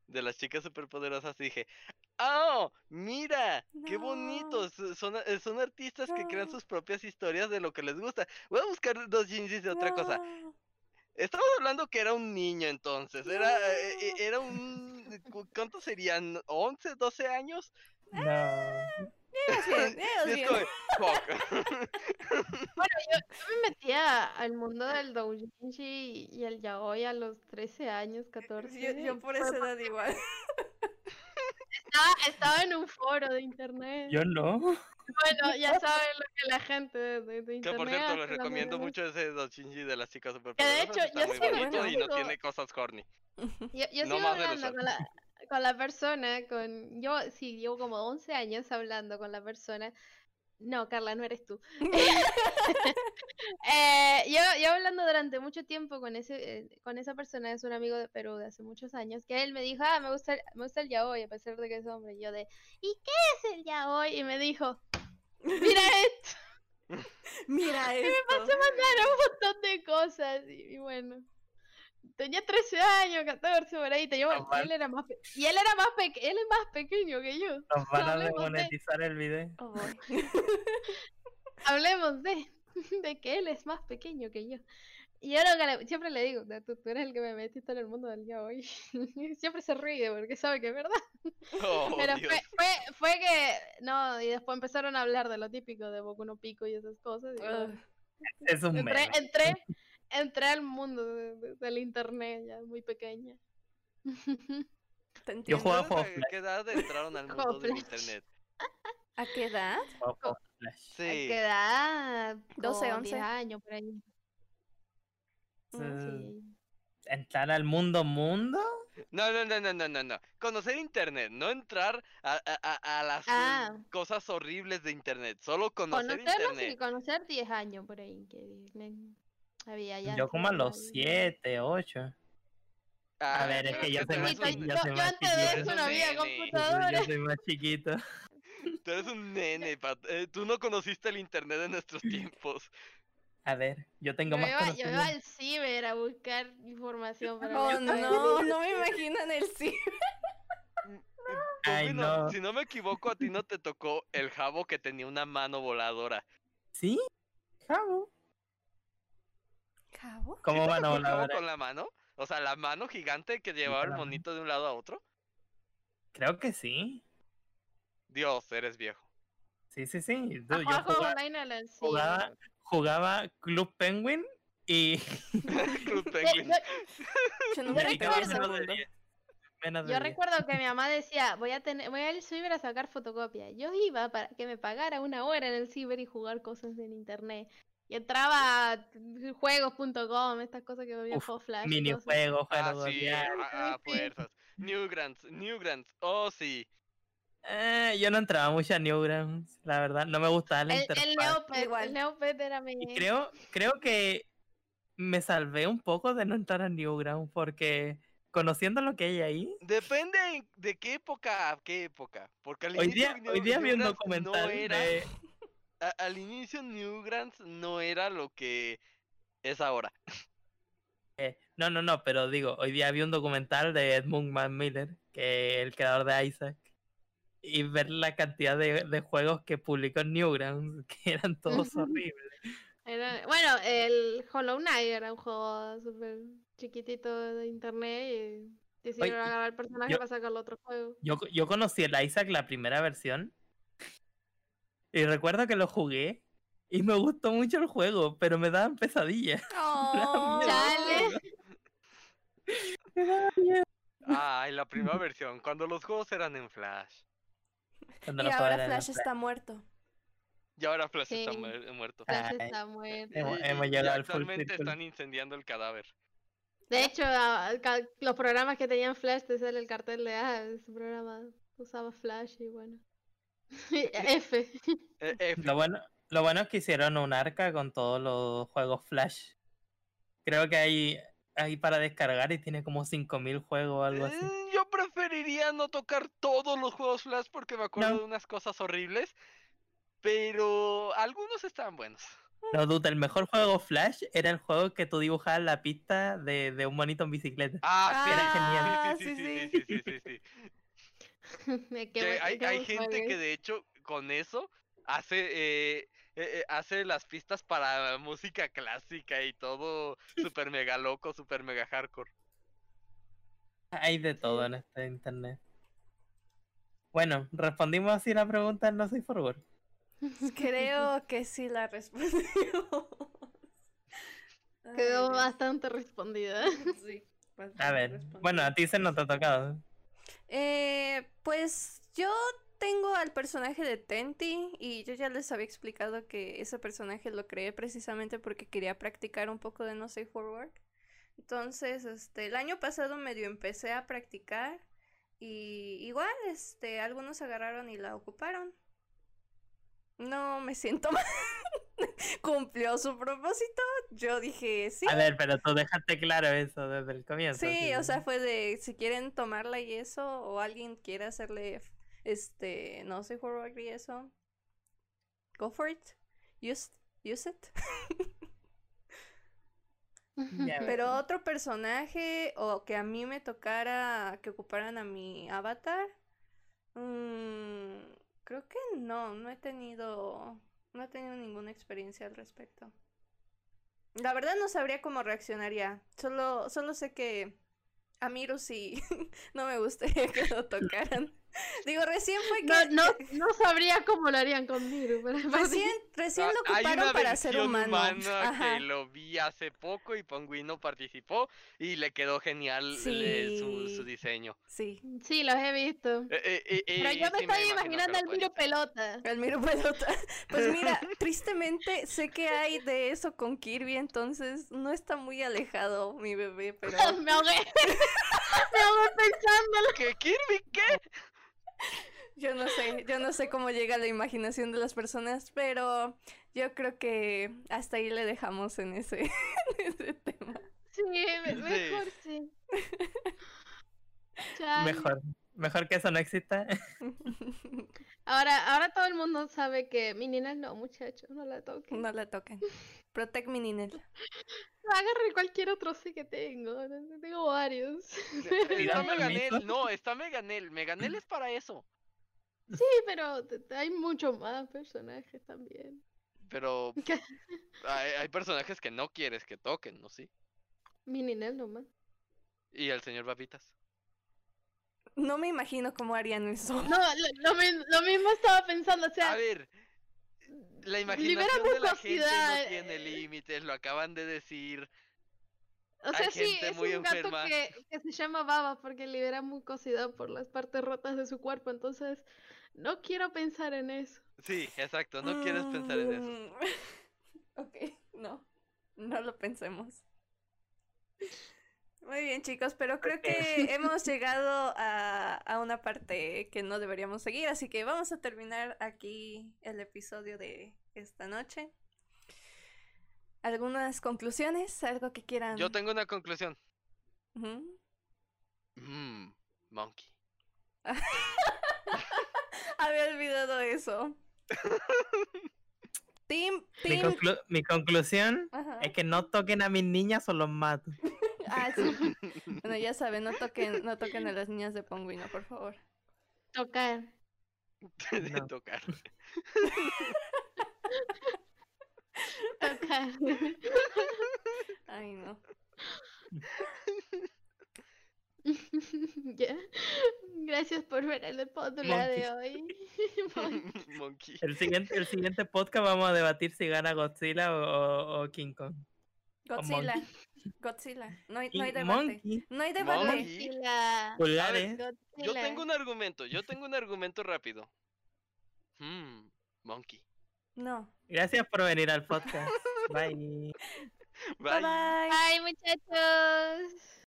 de las chicas superpoderosas, y dije, ¡Oh! ¡Mira! ¡Qué bonitos! Son, eh, son artistas que crean sus propias historias de lo que les gusta. Voy a buscar Doshinjis de otra cosa. Estamos hablando que era un niño entonces. Era, eh, era un. cu- ¿Cuántos serían? ¿11, 12 años? No. Ibas bien, bien. fuck. Yo me metía al mundo del doujinshi y el yaoi a los 13 años, 14. Yo, yo por esa edad igual. Estaba, estaba en un foro de internet. Yo no. Bueno, ya saben lo que la gente de, de- de Que internet. por cierto, les recomiendo se mucho ese Doshinji de las chicas super Que de hecho, yo muy bonito y no sigo. tiene cosas horny. Yo, yo No sigo hablando con la, con la persona, con... Yo sí, llevo como 11 años hablando con la persona. No, Carla, no eres tú. Eh, yo, yo hablando durante mucho tiempo con ese eh, con esa persona, es un amigo de Perú de hace muchos años, que él me dijo, ah, me gusta el, me gusta el yaoi, a pesar de que es hombre. Y yo de, ¿y qué es el yaoi? Y me dijo, mira esto. Mira Y me esto. pasó a mandar un montón de cosas. Y, y bueno. Tenía 13 años, 14 por ahí. No, él era más pe- y él era más peque- él es más pequeño que yo. Nos van a Hablemos de- demonetizar el video. Oh. Hablemos de, de que él es más pequeño que yo. Y yo lo que le- siempre le digo, tú, tú eres el que me metiste en el mundo del día hoy. siempre se ríe porque sabe que es verdad. Oh, Pero fue, fue, fue que, no, y después empezaron a hablar de lo típico de Boku no Pico y esas cosas. y Ugh. Es un entré, meme. entré, entré al mundo de- de- del internet ya muy pequeña. Te Yo entiendo. jugaba ¿Ustedes juego ¿A Flash. qué edad entraron al mundo del internet? ¿A qué edad? Flash. ¿A Sí. qué edad? 12, Como 11. 10 años por ahí. Mm, Sí. Entrar al mundo mundo. No, no, no, no, no, no, no. Conocer internet, no entrar a, a- a- a las Ah. cosas horribles de internet. Solo conocer Conocerlos y internet. conocer 10 años por ahí. Que había ya. Yo como a los había- 7, 8. Ah, A ver, es que yo soy más Chiquito, yo, antes de eso no había computadora. Yo soy más chiquito. Tú eres un nene, Pat- eh, tú no conociste el internet en nuestros tiempos. A ver, yo tengo Yo más iba, yo iba al ciber a buscar información para Oh, no, no me imagino en el. Ay, Pupino, no. Si no me equivoco, a ti no te tocó el jabo que tenía una mano voladora. ¿Sí? Jabo. ¿Cabo? ¿Sí ¿Cómo van a volar? con la mano? O sea, la mano gigante que llevaba el monito de un lado a otro. Creo que sí. Dios, eres viejo. Sí, sí, sí. Yo jugaba, jugaba- Club Penguin y Club Yo- Penguin. yo- Yo me nunca dedicaba pegué ese menos de mundo. 10. Menos de Yo 10. recuerdo que mi mamá decía, voy a tener, voy al ciber a sacar fotocopia. Yo iba para que me pagara una hora en el ciber y jugar cosas en internet. Y entraba a juegos.com, estas cosas que había juego flash. Minijuegos, Ah, juegos sí, de- a, a sí. fuerzas. Newgrounds, Newgrounds, oh sí. Eh, yo no entraba mucho a Newgrounds, la verdad. No me gustaba la El, el interfaz. Neopet, Igual. el Neopet era mi... Y creo, creo que me salvé un poco de no entrar a Newgrounds porque conociendo lo que hay ahí, Depende en- de qué época a qué época. Porque al hoy día, hoy día vi un documental no era, de... a- al inicio Newgrounds no era lo que es ahora. eh, no, no, no, pero digo, hoy día vi un documental de Edmund Miller, que es el creador de Isaac, y ver la cantidad de, de juegos que publicó en Newgrounds, que eran todos horribles. Era- bueno, el Hollow Knight era un juego súper chiquitito de internet y decidieron agarrar el personaje yo- para sacarlo otro juego. Yo, yo conocí el Isaac la primera versión y recuerdo que lo jugué y me gustó mucho el juego, pero me daban pesadillas. Oh. Chale. Me daba miedo. Ay, la primera versión, cuando los juegos eran en Flash. Cuando Y los ahora Flash está muerto. Y ahora Flash está muerto. Flash Ay, está muerto. Hemos, Y- hemos y llegado al full actualmente están incendiando el cadáver. De hecho, los programas que tenían Flash te sale el cartel de, ah, ese programa usaba Flash y bueno. F. Eh, F. Lo, bueno, lo bueno es que hicieron un arca con todos los juegos Flash. Creo que hay, hay para descargar y tiene como 5000 juegos o algo así. Mm, yo preferiría no tocar todos los juegos Flash porque me acuerdo de unas cosas horribles. Pero algunos estaban buenos. No, duda, el mejor juego Flash era el juego que tú dibujabas la pista de, un monito en bicicleta. Ah, sí, era genial. Sí, sí, sí, sí, sí, sí, sí Que hay, gente que de hecho con eso hace eh, eh, eh, hace las pistas para música clásica y todo super mega loco, super mega hardcore. Hay de todo en este internet. Bueno, respondimos así la pregunta en No Soy Forward. Creo que sí la respondimos. Quedó bastante respondida. Sí, A ver, respondida. bueno, a ti se nos ha tocado. Eh, pues yo tengo al personaje de Tenti y yo ya les había explicado que ese personaje lo creé precisamente porque quería practicar un poco de No Safe for Work. Entonces, este, el año pasado medio empecé a practicar y igual, este, algunos agarraron y la ocuparon. No me siento mal. Cumplió su propósito. Yo dije sí. A ver, pero tú dejaste claro eso desde el comienzo. Sí, o sea, fue de si quieren tomarla y eso, o alguien quiere hacerle, este, no sé, forward y eso, go for it, use, use it. Pero otro personaje, o que a mí me tocara que ocuparan a mi avatar, mm, creo que no, no he tenido, no he tenido ninguna experiencia al respecto. La verdad no sabría cómo reaccionaría. Solo, solo sé que a Miru sí no me gustaría que lo tocaran. Digo, recién fue No, que no, no sabría cómo lo harían con Miru, pero recién, recién lo Ah, Hay ocuparon una para ser humano. Ajá. que lo vi hace poco y Ponguino participó y le quedó genial eh, su, Sí. su diseño. Sí, Sí, los he visto. Eh, eh, eh, Pero eh, yo me sí estoy que imaginando al hacer. pelota. el Miru pelota. Pues mira, tristemente sé que hay de eso con Kirby, entonces no está muy alejado mi bebé, pero me ahogué. me ahogué pensándolo. ¿Qué, Kirby? ¿Qué? yo no sé, yo no sé cómo llega la imaginación de las personas, pero yo creo que hasta ahí le dejamos en ese, en ese tema. Sí, me- mejor sí. Chale. Mejor, mejor que eso no exista. Ahora, ahora todo el mundo sabe que mi nina no, muchachos, no la toquen. No la toquen. Protect mi Ninel. Agarre cualquier otro sí que tengo. Tengo varios. Está Meganel. No, está Meganel. Meganel es para eso. Sí, pero hay muchos más personajes también. Pero hay, hay personajes que no quieres que toquen, ¿no? Sí. Mi Ninel nomás. Y el señor Babitas. No me imagino cómo harían eso. No, lo, lo lo mismo estaba pensando, o sea, A ver, la imaginación de la gente mucosidad, no tiene límites, lo acaban de decir. o sea, hay sí, es muy un gato enferma. que, que se llama Baba porque libera mucosidad por las partes rotas de su cuerpo, entonces no quiero pensar en eso. Sí, exacto, no quieres pensar en eso. Mm, ok, no. No lo pensemos. Muy bien, chicos, pero creo que hemos llegado a, a una parte que no deberíamos seguir, así que vamos a terminar aquí el episodio de esta noche. ¿Algunas conclusiones? ¿Algo que quieran? Yo tengo una conclusión. Mmm, monkey. Había olvidado eso. Team, Mi, team. conclu- mi conclusión Ajá. es que no toquen a mis niñas o los mato. Ah, sí. Bueno, ya saben, no toquen, no toquen a las niñas de Ponguino, por favor. Tocar. de No. tocar. Tocar. Ay, no. Ya. Gracias por ver el espátula de hoy. monkey. El siguiente, el siguiente podcast vamos a debatir si gana Godzilla o, o- o King Kong. Godzilla. Godzilla. No hay, no hay debate. Monkey, No hay debate. Monkey. Godzilla. Yo tengo un argumento, yo tengo un argumento rápido. Mmm, monkey. No. Gracias por venir al podcast. Bye. Bye bye. Bye, muchachos.